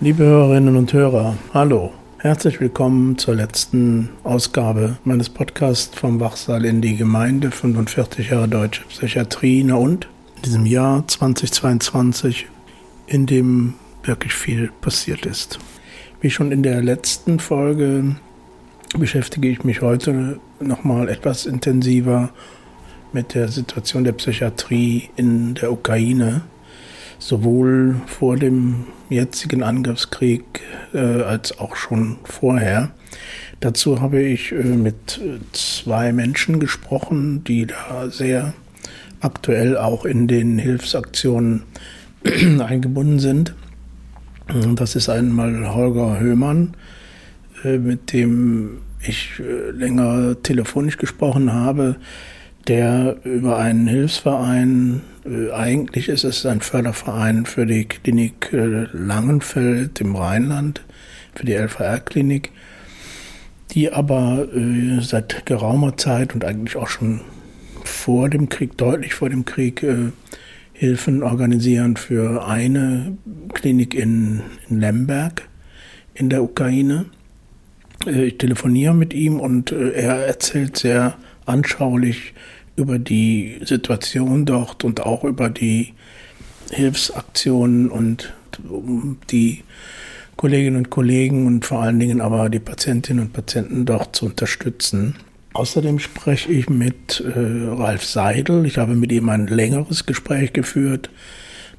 Liebe Hörerinnen und Hörer, hallo. Herzlich willkommen zur letzten Ausgabe meines Podcasts vom Wachsaal in die Gemeinde 45 Jahre Deutsche Psychiatrie. Na und? In diesem Jahr 2022, in dem wirklich viel passiert ist. Wie schon in der letzten Folge beschäftige ich mich heute nochmal etwas intensiver mit der Situation der Psychiatrie in der Ukraine, sowohl vor dem jetzigen Angriffskrieg äh, als auch schon vorher. Dazu habe ich äh, mit zwei Menschen gesprochen, die da sehr aktuell auch in den Hilfsaktionen eingebunden sind. Das ist einmal Holger Höhmann, äh, mit dem ich äh, länger telefonisch gesprochen habe, der über einen Hilfsverein, äh, eigentlich ist es ein Förderverein für die Klinik Langenfeld im Rheinland, für die LVR-Klinik, die aber seit geraumer Zeit und eigentlich auch schon vor dem Krieg, deutlich vor dem Krieg, Hilfen organisieren für eine Klinik in, in Lemberg in der Ukraine. Äh, ich telefoniere mit ihm und äh, er erzählt sehr anschaulich über die Situation dort und auch über die Hilfsaktionen und die Kolleginnen und Kollegen und vor allen Dingen aber die Patientinnen und Patienten dort zu unterstützen. Außerdem spreche ich mit äh, Ralf Seidel. Ich habe mit ihm ein längeres Gespräch geführt,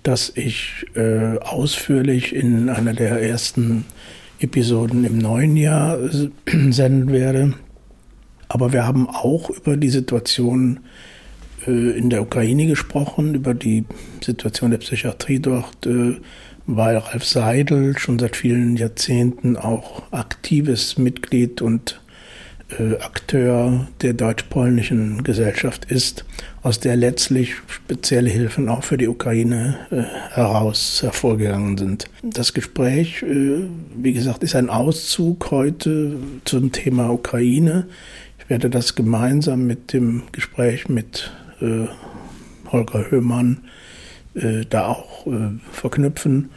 das ich äh, ausführlich in einer der ersten Episoden im neuen Jahr äh, senden werde. Aber wir haben auch über die Situation äh, in der Ukraine gesprochen, über die Situation der Psychiatrie dort, äh, weil Ralf Seidel schon seit vielen Jahrzehnten auch aktives Mitglied und Akteur der deutsch-polnischen Gesellschaft ist, aus der letztlich spezielle Hilfen auch für die Ukraine äh, heraus hervorgegangen sind. Das Gespräch, äh, wie gesagt, ist ein Auszug heute zum Thema Ukraine. Ich werde das gemeinsam mit dem Gespräch mit äh, Holger Höhmann äh, da auch äh, verknüpfen,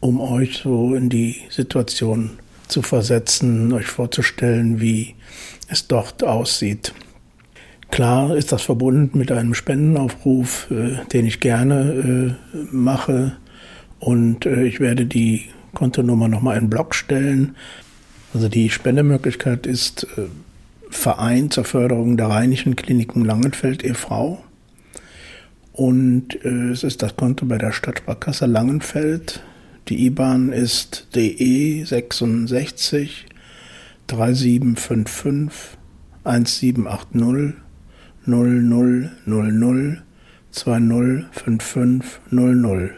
um euch so in die Situation zu versetzen, euch vorzustellen, wie es dort aussieht. Klar ist das verbunden mit einem Spendenaufruf, äh, den ich gerne äh, mache. Und äh, ich werde die Kontonummer nochmal in den Blog stellen. Also die Spendemöglichkeit ist äh, Verein zur Förderung der Rheinischen Kliniken Langenfeld e.V. Und äh, es ist das Konto bei der Stadtsparkasse Langenfeld. Die IBAN ist DE 66 3755 1780 0000 205500.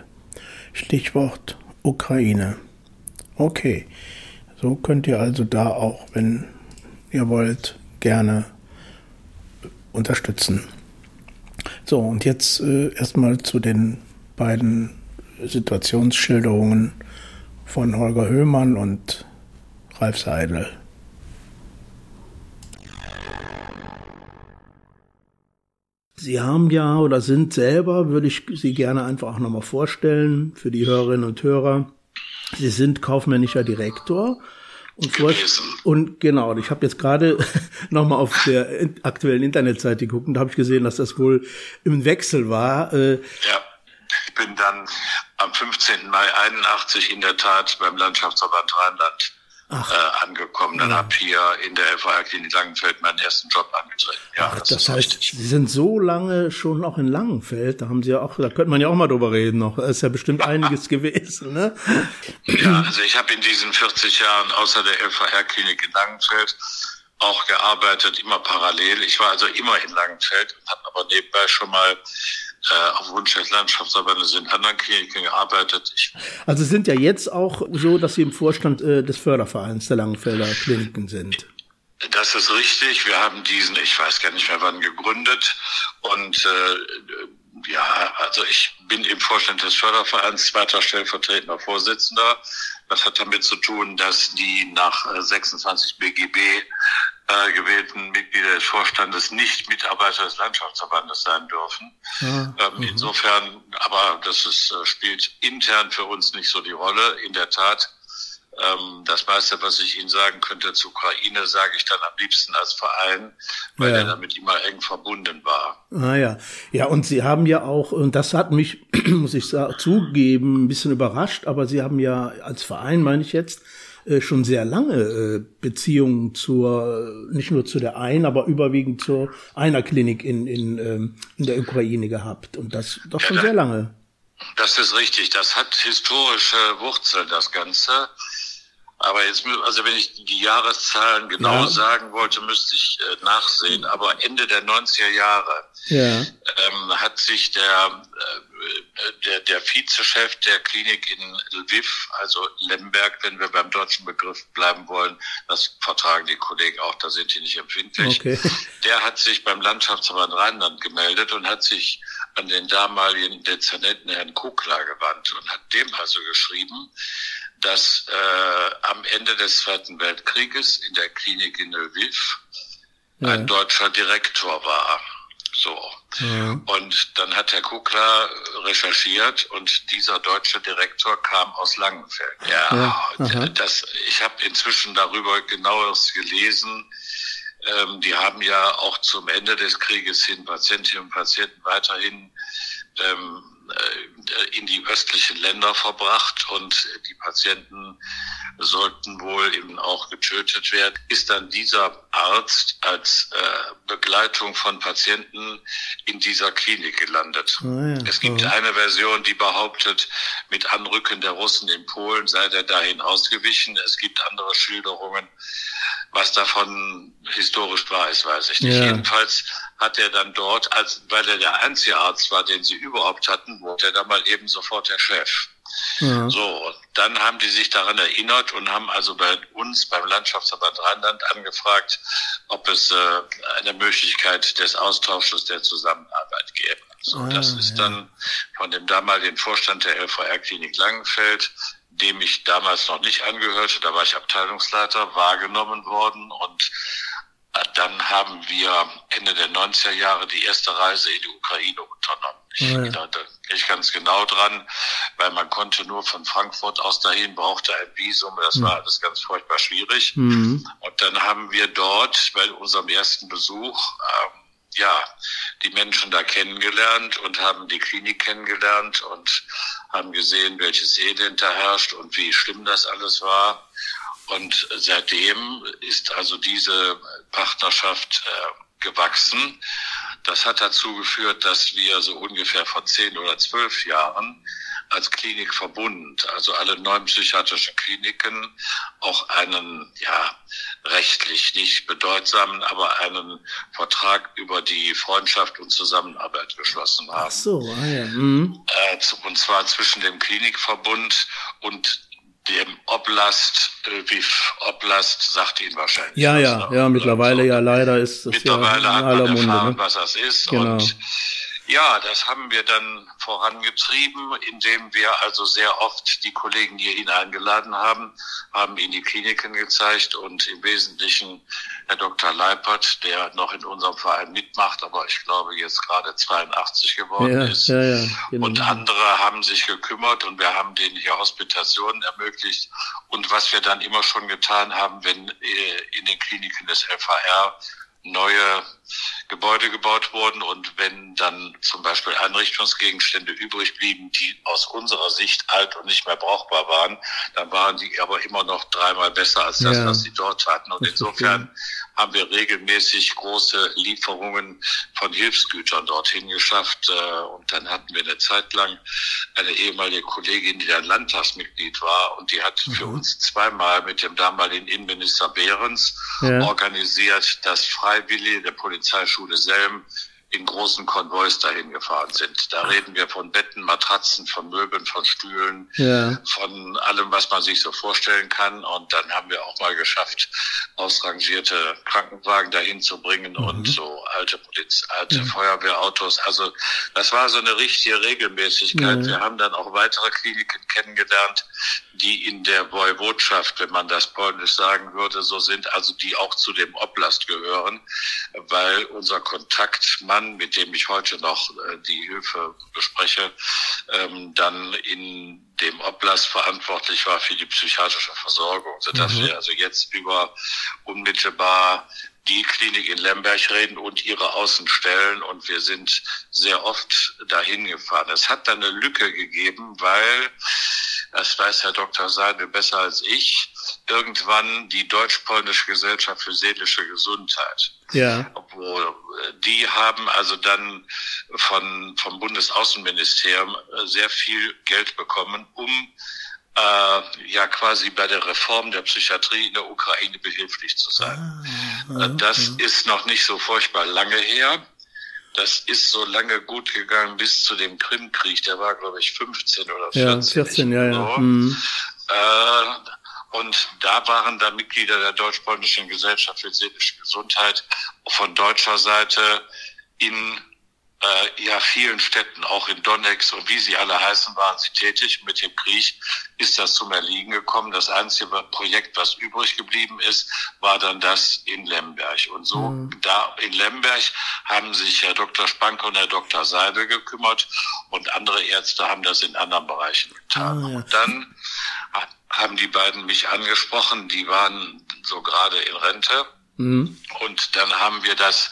Stichwort Ukraine. Okay, so könnt ihr also da auch, wenn ihr wollt, gerne unterstützen. So, und jetzt äh, erstmal zu den beiden Situationsschilderungen von Holger Höhmann und Ralf Seidel. Sie haben ja oder sind selber, würde ich Sie gerne einfach auch nochmal vorstellen für die Hörerinnen und Hörer. Sie sind kaufmännischer Direktor und, und genau, ich habe jetzt gerade nochmal auf der aktuellen Internetseite geguckt und da habe ich gesehen, dass das wohl im Wechsel war. Äh, ja, ich bin dann am 15. Mai 81 in der Tat beim Landschaftsverband Rheinland äh, angekommen. Dann ja. habe hier in der LVR-Klinik Langenfeld meinen ersten Job angetreten. Ja, Ach, das, das heißt, richtig. Sie sind so lange schon auch in Langenfeld. Da haben Sie ja auch, da könnte man ja auch mal drüber reden noch. Da ist ja bestimmt einiges gewesen, ne? Ja, also ich habe in diesen 40 Jahren außer der LVR-Klinik in Langenfeld auch gearbeitet, immer parallel. Ich war also immer in Langenfeld und habe aber nebenbei schon mal auf Wunsch des Landschaftsverbandes in anderen Kliniken gearbeitet. Ich also sind ja jetzt auch so, dass Sie im Vorstand äh, des Fördervereins der Langenfelder Kliniken sind. Das ist richtig. Wir haben diesen, ich weiß gar nicht mehr wann, gegründet. Und äh, ja, also ich bin im Vorstand des Fördervereins, zweiter stellvertretender Vorsitzender. Das hat damit zu tun, dass die nach 26 BGB äh, gewählten Mitglieder des Vorstandes nicht Mitarbeiter des Landschaftsverbandes sein dürfen. Ja, ähm, mhm. insofern, aber das ist, äh, spielt intern für uns nicht so die Rolle. In der Tat ähm, das meiste, was ich Ihnen sagen könnte zur Ukraine, sage ich dann am liebsten als Verein, weil ja. er damit immer eng verbunden war. Ah ja, ja und Sie haben ja auch, und das hat mich, muss ich sagen, zugeben, ein bisschen überrascht, aber Sie haben ja als Verein, meine ich jetzt, äh, schon sehr lange äh, Beziehungen zur, nicht nur zu der einen, aber überwiegend zur einer Klinik in, in, ähm, in der Ukraine gehabt. Und das doch schon ja, sehr lange. Das ist richtig. Das hat historische Wurzeln, das Ganze. Aber jetzt, also wenn ich die Jahreszahlen genau ja. sagen wollte, müsste ich äh, nachsehen. Aber Ende der 90er Jahre ja. ähm, hat sich der, äh, der, der Vizechef der Klinik in Lviv, also Lemberg, wenn wir beim deutschen Begriff bleiben wollen, das vertragen die Kollegen auch, da sind die nicht empfindlich. Okay. Der hat sich beim Landschaftsverband Rheinland gemeldet und hat sich an den damaligen Dezernenten Herrn Kukla gewandt und hat dem also geschrieben, dass äh, am Ende des Zweiten Weltkrieges in der Klinik in Lviv ja. ein deutscher Direktor war. So. Ja. Und dann hat Herr Kukler recherchiert und dieser deutsche Direktor kam aus Langenfeld. Ja, ja das, ich habe inzwischen darüber genaueres gelesen. Ähm, die haben ja auch zum Ende des Krieges hin Patientinnen und Patienten weiterhin ähm, äh, in die östlichen Länder verbracht und die Patienten sollten wohl eben auch getötet werden, ist dann dieser Arzt als äh, Begleitung von Patienten in dieser Klinik gelandet. Oh ja, es gibt oh. eine Version, die behauptet, mit Anrücken der Russen in Polen sei der dahin ausgewichen. Es gibt andere Schilderungen, was davon historisch wahr ist, weiß ich nicht. Ja. Jedenfalls hat er dann dort, als, weil er der einzige Arzt war, den sie überhaupt hatten, wurde er dann mal eben sofort der Chef. Ja. So, dann haben die sich daran erinnert und haben also bei uns beim Landschaftsverband Rheinland angefragt, ob es äh, eine Möglichkeit des Austausches der Zusammenarbeit gäbe. So, ah, das ist ja. dann von dem damaligen Vorstand der LVR-Klinik Langenfeld dem ich damals noch nicht angehörte, da war ich Abteilungsleiter, wahrgenommen worden und äh, dann haben wir Ende der 90er Jahre die erste Reise in die Ukraine unternommen. Ich, ja. da, da ich ganz genau dran, weil man konnte nur von Frankfurt aus dahin, brauchte ein Visum, das mhm. war alles ganz furchtbar schwierig. Mhm. Und dann haben wir dort bei unserem ersten Besuch ähm, ja, die Menschen da kennengelernt und haben die Klinik kennengelernt und haben gesehen, welches Elend da herrscht und wie schlimm das alles war. Und seitdem ist also diese Partnerschaft äh, gewachsen. Das hat dazu geführt, dass wir so ungefähr vor zehn oder zwölf Jahren als Klinik verbunden, also alle neun psychiatrischen Kliniken, auch einen, ja, rechtlich nicht bedeutsamen, aber einen Vertrag über die Freundschaft und Zusammenarbeit geschlossen haben. Ach so, ah ja. Mhm. Äh, und zwar zwischen dem Klinikverbund und dem Oblast, wie Oblast sagt Ihnen wahrscheinlich. Ja, ja, ja, mittlerweile so. ja leider ist das mittlerweile ja in aller hat man erfahren, Munde, ne? was das ist genau. und ja, das haben wir dann vorangetrieben, indem wir also sehr oft die Kollegen, die ihn eingeladen haben, haben ihn die Kliniken gezeigt und im Wesentlichen Herr Dr. Leipert, der noch in unserem Verein mitmacht, aber ich glaube jetzt gerade 82 geworden ja, ist. Ja, ja, genau. Und andere haben sich gekümmert und wir haben denen hier Hospitationen ermöglicht. Und was wir dann immer schon getan haben, wenn äh, in den Kliniken des LVR neue Gebäude gebaut wurden und wenn dann zum Beispiel Einrichtungsgegenstände übrig blieben, die aus unserer Sicht alt und nicht mehr brauchbar waren, dann waren die aber immer noch dreimal besser als das, ja. was sie dort hatten. Und insofern haben wir regelmäßig große Lieferungen von Hilfsgütern dorthin geschafft. Äh, und dann hatten wir eine Zeit lang eine ehemalige Kollegin, die dann Landtagsmitglied war und die hat mhm. für uns zweimal mit dem damaligen Innenminister Behrens ja. organisiert, dass Freiwillige der Polizeischule Selm in großen Konvois dahin gefahren sind. Da reden wir von Betten, Matratzen, von Möbeln, von Stühlen, ja. von allem, was man sich so vorstellen kann. Und dann haben wir auch mal geschafft, ausrangierte Krankenwagen dahin zu bringen mhm. und so alte, Poliz alte ja. Feuerwehrautos. Also das war so eine richtige Regelmäßigkeit. Ja. Wir haben dann auch weitere Kliniken kennengelernt, die in der Woiwodschaft, wenn man das polnisch sagen würde, so sind, also die auch zu dem Oblast gehören, weil unser Kontaktmann, mit dem ich heute noch äh, die Hilfe bespreche, ähm, dann in dem Oblast verantwortlich war für die psychiatrische Versorgung, sodass mhm. wir also jetzt über unmittelbar die Klinik in Lemberg reden und ihre Außenstellen und wir sind sehr oft dahin gefahren. Es hat dann eine Lücke gegeben, weil das weiß Herr Dr. Seidel besser als ich, irgendwann die Deutsch-Polnische Gesellschaft für seelische Gesundheit. Ja. Obwohl, äh, die haben also dann von, vom Bundesaußenministerium äh, sehr viel Geld bekommen, um äh, ja quasi bei der Reform der Psychiatrie in der Ukraine behilflich zu sein. Ah, okay. Das ist noch nicht so furchtbar lange her. Das ist so lange gut gegangen bis zu dem Krimkrieg. Der war, glaube ich, 15 oder 14. Ja, 14, ja, ja. Mhm. Äh, und da waren da Mitglieder der Deutsch-Polnischen Gesellschaft für seelische Gesundheit von deutscher Seite in äh, ja vielen Städten, auch in Donetsk und wie sie alle heißen, waren sie tätig. Mit dem Krieg ist das zum Erliegen gekommen. Das einzige Projekt, was übrig geblieben ist, war dann das in Lemberg. Und so mhm. da in Lemberg haben sich Herr Dr. Spanke und Herr Dr. Seidel gekümmert und andere Ärzte haben das in anderen Bereichen getan. Ah, ja. Und dann haben die beiden mich angesprochen, die waren so gerade in Rente Mhm. Und dann haben wir das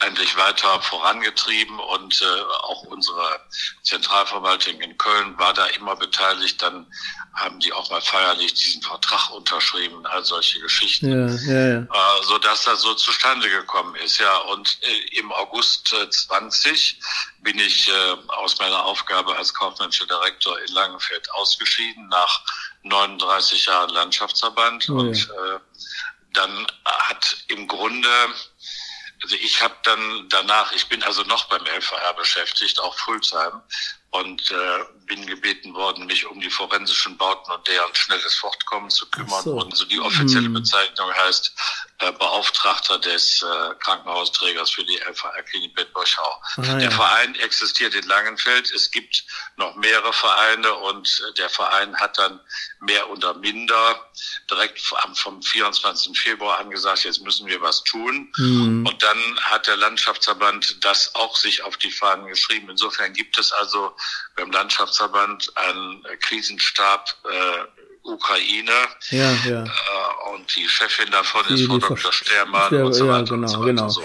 endlich weiter vorangetrieben und äh, auch unsere Zentralverwaltung in Köln war da immer beteiligt. Dann haben die auch mal feierlich diesen Vertrag unterschrieben, all solche Geschichten, ja, ja, ja. Äh, so dass das so zustande gekommen ist. Ja, und äh, im August äh, 20 bin ich äh, aus meiner Aufgabe als kaufmännischer Direktor in Langenfeld ausgeschieden nach 39 Jahren Landschaftsverband oh, und äh, dann hat im Grunde, also ich habe dann danach, ich bin also noch beim LVR beschäftigt, auch Fulltime und äh, bin gebeten worden, mich um die forensischen Bauten und deren schnelles Fortkommen zu kümmern. So. Und so die offizielle hm. Bezeichnung heißt äh, Beauftragter des äh, Krankenhausträgers für die LVR-Klinik Bettborchau. Ah, der ja. Verein existiert in Langenfeld. Es gibt noch mehrere Vereine und äh, der Verein hat dann mehr oder minder direkt vom, vom 24. Februar angesagt, jetzt müssen wir was tun. Mhm. Und dann hat der Landschaftsverband das auch sich auf die Fahnen geschrieben. Insofern gibt es also beim Landschaftsverband einen Krisenstab äh, Ukraine. Ja, ja. Äh, und die Chefin davon die, ist Frau Dr. Stermann Ster und so weiter. Ja, genau, und so weiter genau. So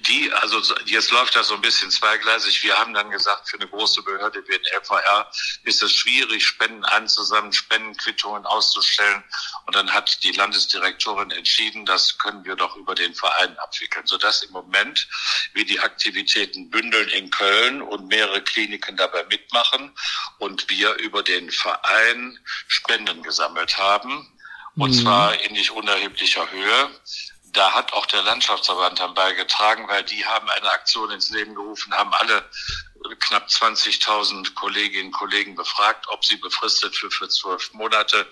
die, also jetzt läuft das so ein bisschen zweigleisig. Wir haben dann gesagt, für eine große Behörde wie den LVR ist es schwierig, Spenden einzusammeln, Spendenquittungen auszustellen. Und dann hat die Landesdirektorin entschieden, das können wir doch über den Verein abwickeln, sodass im Moment wir die Aktivitäten bündeln in Köln und mehrere Kliniken dabei mitmachen und wir über den Verein Spenden gesammelt haben. Und mhm. zwar in nicht unerheblicher Höhe da hat auch der Landschaftsverband dann beigetragen, weil die haben eine Aktion ins Leben gerufen, haben alle knapp 20.000 Kolleginnen und Kollegen befragt, ob sie befristet für, für zwölf Monate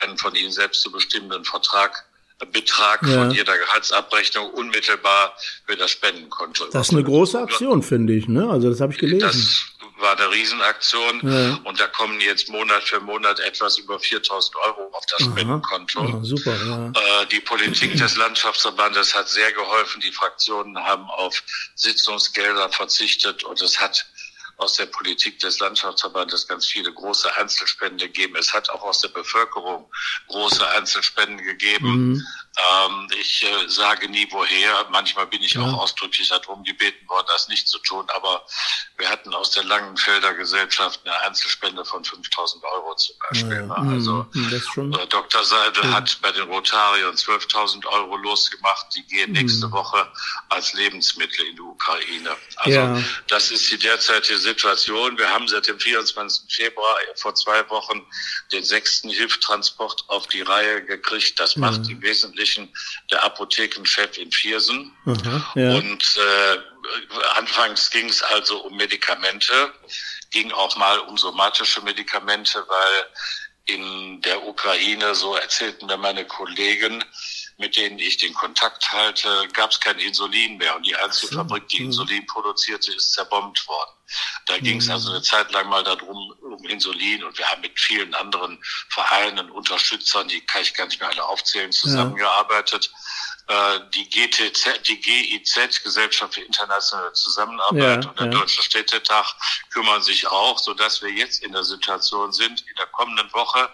einen von ihnen selbst zu bestimmenden Vertrag Betrag ja. von jeder Gehaltsabrechnung unmittelbar für das Spendenkonto. Das ist eine große Aktion, finde ich. Ne? Also das habe ich gelesen. Das war eine Riesenaktion ja. und da kommen jetzt Monat für Monat etwas über 4000 Euro auf das Aha. Spendenkonto. Aha, super, ja. Äh, die Politik des Landschaftsverbandes hat sehr geholfen. Die Fraktionen haben auf Sitzungsgelder verzichtet und es hat aus der Politik des Landschaftsverbandes ganz viele große Einzelspenden gegeben. Es hat auch aus der Bevölkerung große Einzelspenden gegeben. Mhm. Ähm, ich äh, sage nie woher. Manchmal bin ich ja. auch ausdrücklich darum gebeten worden, das nicht zu tun. Aber wir hatten aus der Langenfelder Gesellschaft eine Einzelspende von 5000 Euro zum Beispiel. Ja, ja. Also mhm, äh, Dr. Seidel hat bei den Rotariern 12.000 Euro losgemacht. Die gehen mhm. nächste Woche als Lebensmittel in die Ukraine. Also das ist die derzeitige Situation. Wir haben seit dem 24. Februar vor zwei Wochen den sechsten Hilftransport auf die Reihe gekriegt. Das macht im Wesentlichen der Apothekenchef in Viersen. Aha, ja. Und äh, anfangs ging es also um Medikamente, ging auch mal um somatische Medikamente, weil in der Ukraine, so erzählten mir meine Kollegen, mit denen ich den Kontakt halte, gab es kein Insulin mehr. Und die einzige. Fabrik, die Insulin produzierte, ist zerbombt worden. Da ging es also eine Zeit lang mal darum, um Insulin. Und wir haben mit vielen anderen Vereinen, Unterstützern, die kann ich gar nicht mehr alle aufzählen, zusammengearbeitet. Ja. Äh, die GTZ, die GIZ, Gesellschaft für internationale Zusammenarbeit ja, und der ja. Deutsche Städtetag kümmern sich auch, so dass wir jetzt in der Situation sind, in der kommenden Woche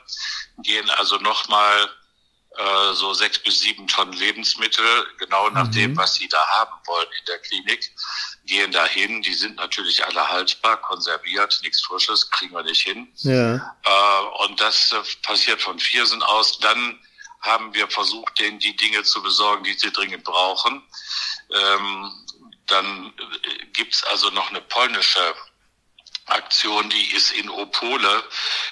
gehen also nochmal äh, so sechs bis sieben Tonnen Lebensmittel, genau nach mhm. dem, was sie da haben wollen in der Klinik, gehen dahin. Die sind natürlich alle haltbar, konserviert, nichts Frisches, kriegen wir nicht hin. Ja. Äh, und das äh, passiert von Viersen aus. Dann haben wir versucht, denen die Dinge zu besorgen, die sie dringend brauchen. Ähm, dann äh, gibt's also noch eine polnische Aktion, die ist in Opole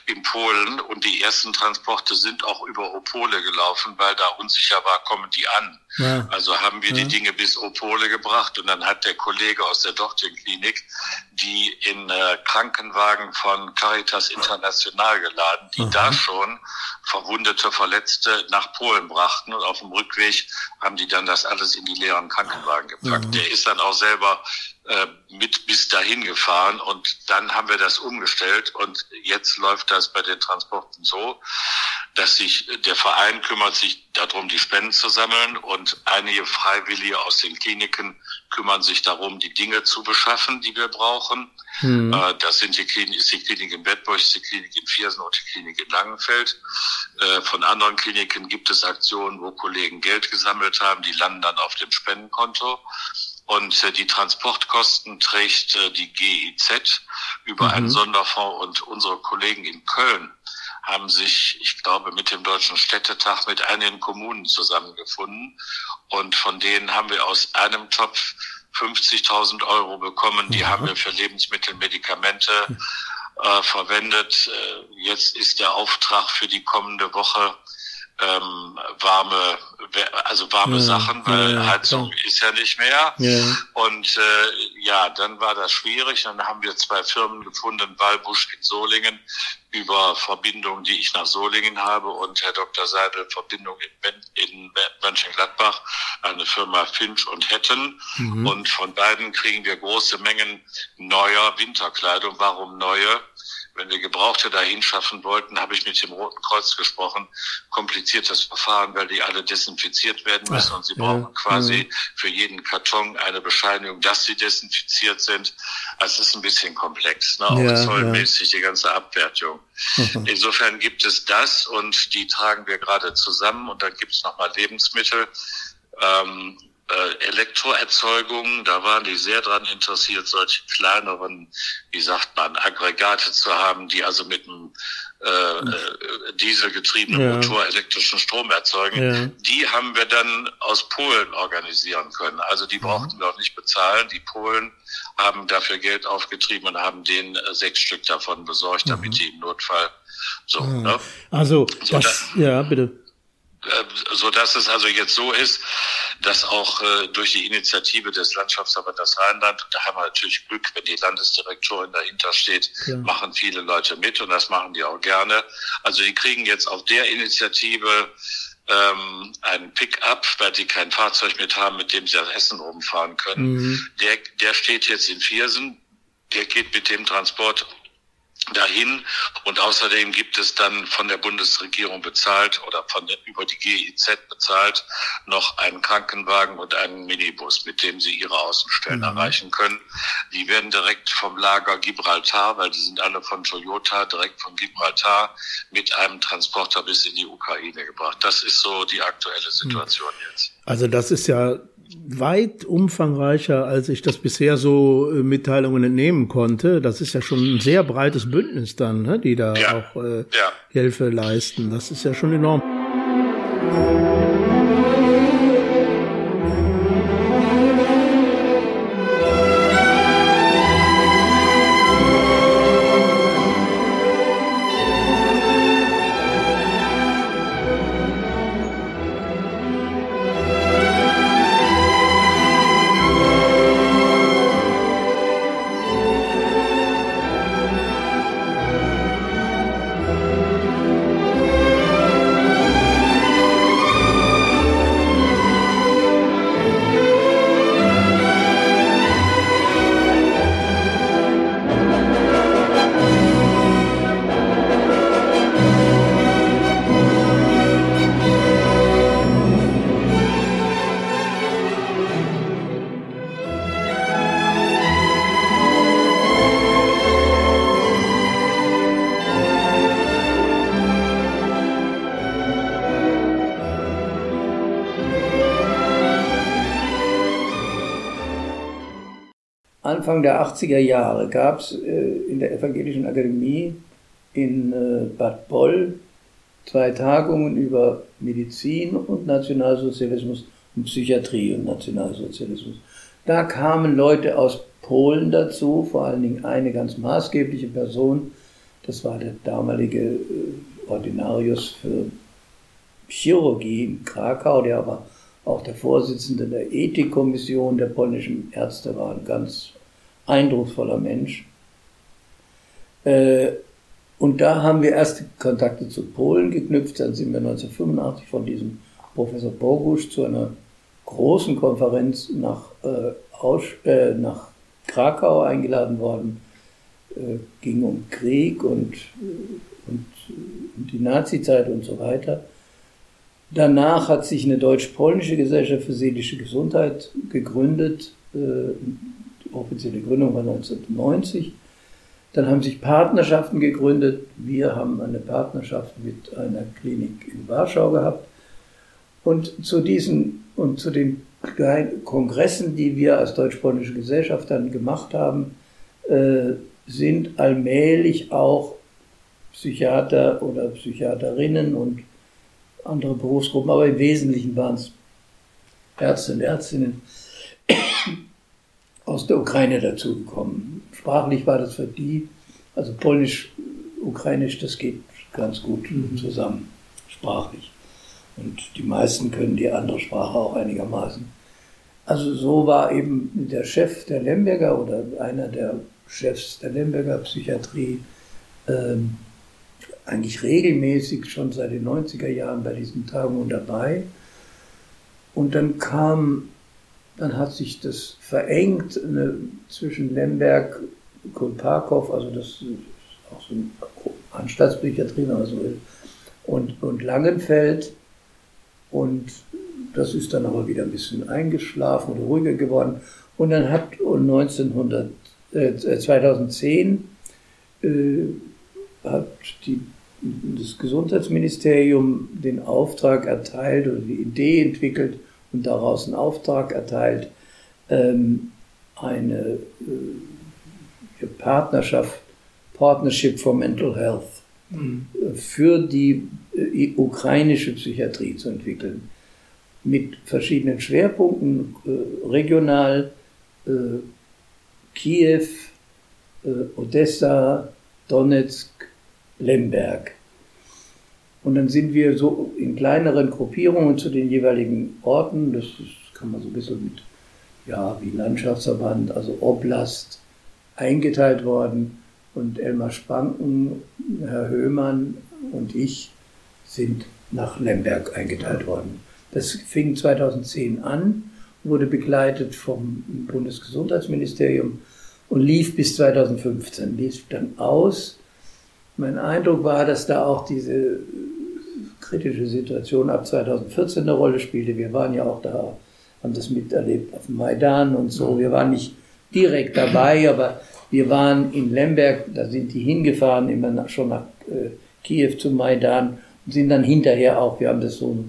in Polen und die ersten Transporte sind auch über Opole gelaufen, weil da unsicher war, kommen die an. Ja. Also haben wir ja. die Dinge bis Opole gebracht und dann hat der Kollege aus der Dortchen-Klinik die in äh, Krankenwagen von Caritas International geladen, die Aha. da schon Verwundete, Verletzte nach Polen brachten und auf dem Rückweg haben die dann das alles in die leeren Krankenwagen gepackt. Ja. Der ist dann auch selber mit bis dahin gefahren und dann haben wir das umgestellt und jetzt läuft das bei den Transporten so, dass sich der Verein kümmert sich darum, die Spenden zu sammeln und einige Freiwillige aus den Kliniken kümmern sich darum, die Dinge zu beschaffen, die wir brauchen. Mhm. Äh, das sind die Klinik, ist die Klinik in Bettburg, die Klinik in Viersen und die Klinik in Langenfeld. Äh, von anderen Kliniken gibt es Aktionen, wo Kollegen Geld gesammelt haben, die landen dann auf dem Spendenkonto. Und äh, die Transportkosten trägt äh, die GIZ über mhm. einen Sonderfonds und unsere Kollegen in Köln haben sich, ich glaube, mit dem Deutschen Städtetag mit einigen Kommunen zusammengefunden. Und von denen haben wir aus einem Topf 50.000 Euro bekommen. Die ja. haben wir für Lebensmittel, Medikamente äh, verwendet. Äh, jetzt ist der Auftrag für die kommende Woche ähm, warme, also warme ja, Sachen, weil ja, Heizung klar. ist ja nicht mehr. Ja. Und äh, ja, dann war das schwierig. Dann haben wir zwei Firmen gefunden, Walbusch in Solingen, über Verbindungen, die ich nach Solingen habe und Herr Dr. Seidel Verbindung in, in Mönchengladbach, eine Firma Finch und Hetten. Mhm. Und von beiden kriegen wir große Mengen neuer Winterkleidung. Warum neue? Wenn wir Gebrauchte dahin schaffen wollten, habe ich mit dem Roten Kreuz gesprochen. Kompliziertes Verfahren, weil die alle desinfiziert werden müssen und sie ja, brauchen quasi ja. für jeden Karton eine Bescheinigung, dass sie desinfiziert sind. Also es ist ein bisschen komplex, ne? auch ja, zollmäßig die ganze Abwertung. Mhm. Insofern gibt es das und die tragen wir gerade zusammen und dann gibt es nochmal Lebensmittel. Ähm, äh, Elektroerzeugung, da waren die sehr dran interessiert, solche kleineren, wie sagt man, Aggregate zu haben, die also mit einem äh, äh, dieselgetriebenen ja. Motor elektrischen Strom erzeugen. Ja. Die haben wir dann aus Polen organisieren können. Also die brauchten wir auch nicht bezahlen. Die Polen haben dafür Geld aufgetrieben und haben denen äh, sechs Stück davon besorgt, damit mhm. die im Notfall so. Mhm. Ne? Also so, das, da, ja, bitte so dass es also jetzt so ist, dass auch äh, durch die Initiative des Landschaftsverbandes Rheinland, da haben wir natürlich Glück, wenn die Landesdirektorin dahinter steht, ja. machen viele Leute mit und das machen die auch gerne. Also die kriegen jetzt auf der Initiative ähm, einen Pick-up, weil die kein Fahrzeug mit haben, mit dem sie das Essen oben fahren können. Mhm. Der, der steht jetzt in Viersen, der geht mit dem Transport dahin. Und außerdem gibt es dann von der Bundesregierung bezahlt oder von der, über die GIZ bezahlt noch einen Krankenwagen und einen Minibus, mit dem sie ihre Außenstellen mhm. erreichen können. Die werden direkt vom Lager Gibraltar, weil die sind alle von Toyota, direkt von Gibraltar mit einem Transporter bis in die Ukraine gebracht. Das ist so die aktuelle Situation mhm. jetzt. Also das ist ja weit umfangreicher, als ich das bisher so äh, Mitteilungen entnehmen konnte. Das ist ja schon ein sehr breites Bündnis dann, ne, die da ja. auch äh, ja. Hilfe leisten. Das ist ja schon enorm. Anfang der 80er Jahre gab es äh, in der Evangelischen Akademie in äh, Bad Boll zwei Tagungen über Medizin und Nationalsozialismus und Psychiatrie und Nationalsozialismus. Da kamen Leute aus Polen dazu, vor allen Dingen eine ganz maßgebliche Person, das war der damalige äh, Ordinarius für Chirurgie in Krakau, der aber auch der Vorsitzende der Ethikkommission der polnischen Ärzte war, ein ganz eindrucksvoller Mensch. Äh, und da haben wir erste Kontakte zu Polen geknüpft. Dann sind wir 1985 von diesem Professor Bogusch zu einer großen Konferenz nach, äh, äh, nach Krakau eingeladen worden. Äh, ging um Krieg und, und, und die Nazizeit und so weiter. Danach hat sich eine deutsch-polnische Gesellschaft für seelische Gesundheit gegründet. Äh, die offizielle Gründung war 1990. Dann haben sich Partnerschaften gegründet. Wir haben eine Partnerschaft mit einer Klinik in Warschau gehabt. Und zu diesen und zu den Kongressen, die wir als deutsch-polnische Gesellschaft dann gemacht haben, äh, sind allmählich auch Psychiater oder Psychiaterinnen und andere Berufsgruppen, aber im Wesentlichen waren es Ärzte und Ärztinnen aus der Ukraine dazugekommen. Sprachlich war das für die, also Polnisch, Ukrainisch, das geht ganz gut mhm. zusammen, sprachlich. Und die meisten können die andere Sprache auch einigermaßen. Also so war eben der Chef der Lemberger oder einer der Chefs der Lemberger Psychiatrie ähm, eigentlich regelmäßig schon seit den 90er Jahren bei diesen Tagungen dabei. Und dann kam, dann hat sich das verengt ne, zwischen Lemberg, Kulparkow, also das ist auch so eine Anstaltspsychiatrie, wenn so will, und, und Langenfeld. Und das ist dann aber wieder ein bisschen eingeschlafen oder ruhiger geworden. Und dann hat 1900, äh, 2010 äh, hat die das Gesundheitsministerium den Auftrag erteilt oder die Idee entwickelt und daraus einen Auftrag erteilt, ähm, eine äh, Partnerschaft, Partnership for Mental Health mhm. für die äh, ukrainische Psychiatrie zu entwickeln. Mit verschiedenen Schwerpunkten, äh, regional, Kiew, Odessa, Donetsk, Lemberg. Und dann sind wir so in kleineren Gruppierungen zu den jeweiligen Orten, das kann man so ein bisschen mit, ja, wie Landschaftsverband, also Oblast, eingeteilt worden. Und Elmar Spanken, Herr Höhmann und ich sind nach Lemberg eingeteilt worden. Das fing 2010 an, wurde begleitet vom Bundesgesundheitsministerium und lief bis 2015, lief dann aus mein Eindruck war, dass da auch diese kritische Situation ab 2014 eine Rolle spielte. Wir waren ja auch da, haben das miterlebt auf dem Maidan und so. Wir waren nicht direkt dabei, aber wir waren in Lemberg, da sind die hingefahren, immer nach, schon nach äh, Kiew zum Maidan und sind dann hinterher auch, wir haben das so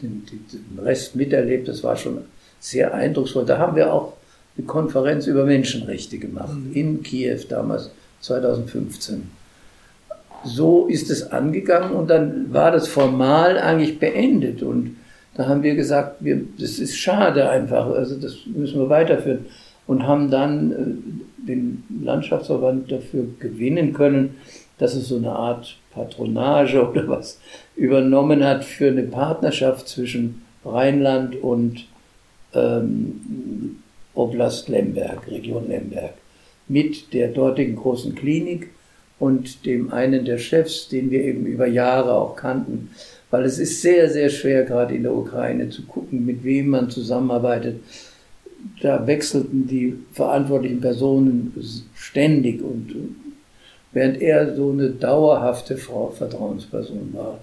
den, den Rest miterlebt, das war schon sehr eindrucksvoll. Da haben wir auch eine Konferenz über Menschenrechte gemacht, mhm. in Kiew damals, 2015 so ist es angegangen und dann war das formal eigentlich beendet. Und da haben wir gesagt, wir, das ist schade einfach, also das müssen wir weiterführen. Und haben dann äh, den Landschaftsverband dafür gewinnen können, dass es so eine Art Patronage oder was übernommen hat für eine Partnerschaft zwischen Rheinland und ähm, Oblast Lemberg, Region Lemberg, mit der dortigen großen Klinik und dem einen der Chefs, den wir eben über Jahre auch kannten. Weil es ist sehr, sehr schwer, gerade in der Ukraine zu gucken, mit wem man zusammenarbeitet. Da wechselten die verantwortlichen Personen ständig und während er so eine dauerhafte Vertrauensperson war.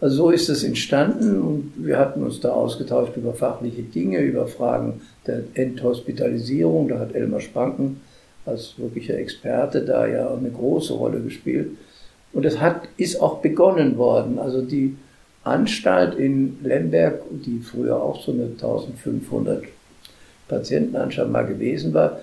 Also so ist es entstanden und wir hatten uns da ausgetauscht über fachliche Dinge, über Fragen der Enthospitalisierung. Da hat Elmar Spanken als wirklicher Experte da ja eine große Rolle gespielt. Und es hat, ist auch begonnen worden. Also die Anstalt in Lemberg, die früher auch so eine 1500 Patientenanstalt mal gewesen war,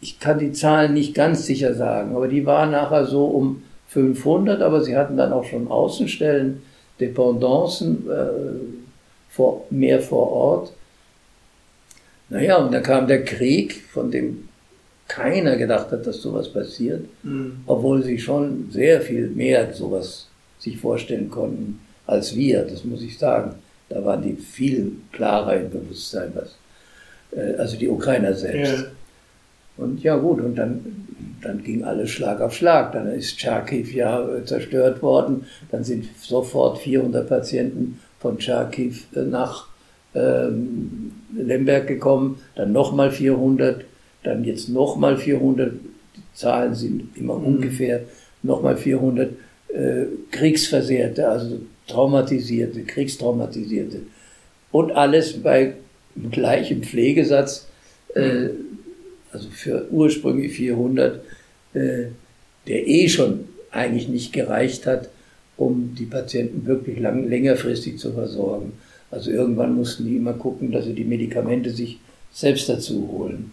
ich kann die Zahlen nicht ganz sicher sagen, aber die waren nachher so um 500, aber sie hatten dann auch schon Außenstellen, Dependancen, äh, vor, mehr vor Ort. Naja, und dann kam der Krieg, von dem keiner gedacht hat, dass sowas passiert, mhm. obwohl sie schon sehr viel mehr sowas sich vorstellen konnten als wir, das muss ich sagen. Da waren die viel klarer im Bewusstsein, was, äh, also die Ukrainer selbst. Ja. Und ja gut, und dann, dann ging alles Schlag auf Schlag. Dann ist Charkiw ja zerstört worden. Dann sind sofort 400 Patienten von Charkiw äh, nach ähm, Lemberg gekommen. Dann nochmal 400, dann jetzt nochmal 400. Die Zahlen sind immer mhm. ungefähr. Nochmal 400 äh, Kriegsversehrte, also Traumatisierte, Kriegstraumatisierte. Und alles bei gleichem Pflegesatz. Äh, also für ursprünglich 400, äh, der eh schon eigentlich nicht gereicht hat, um die Patienten wirklich lang, längerfristig zu versorgen. Also irgendwann mussten die immer gucken, dass sie die Medikamente sich selbst dazu holen.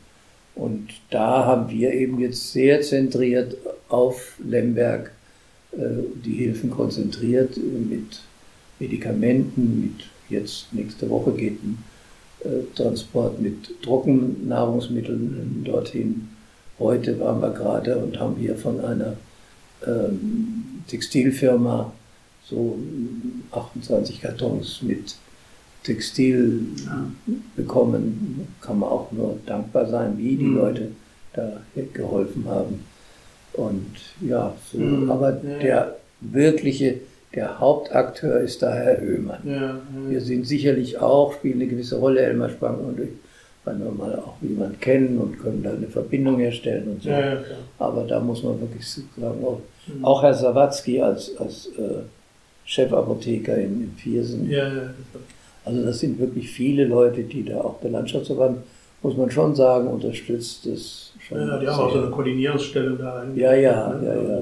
Und da haben wir eben jetzt sehr zentriert auf Lemberg äh, die Hilfen konzentriert mit Medikamenten, mit jetzt nächste Woche geht ein äh, Transport mit Trockennahrungsmitteln dorthin. Heute waren wir gerade und haben hier von einer ähm, Textilfirma so 28 Kartons mit Textil bekommen. Kann man auch nur dankbar sein, wie die mhm. Leute da geholfen haben. Und ja, so, mhm. aber der wirkliche der Hauptakteur ist da Herr Oehmann. Ja, ja. Wir sind sicherlich auch, spielen eine gewisse Rolle, Elmar Spang und ich, weil wir mal auch jemanden kennen und können da eine Verbindung herstellen und so. Ja, Aber da muss man wirklich sagen, auch, mhm. auch Herr Sawatzki als, als äh, Chefapotheker in, in Viersen. Also das sind wirklich viele Leute, die da auch der Landschaftsverband, muss man schon sagen, unterstützt das schon. Ja, die haben auch so eine Koordinierungsstelle da. Ja, ja, ne? ja, ja.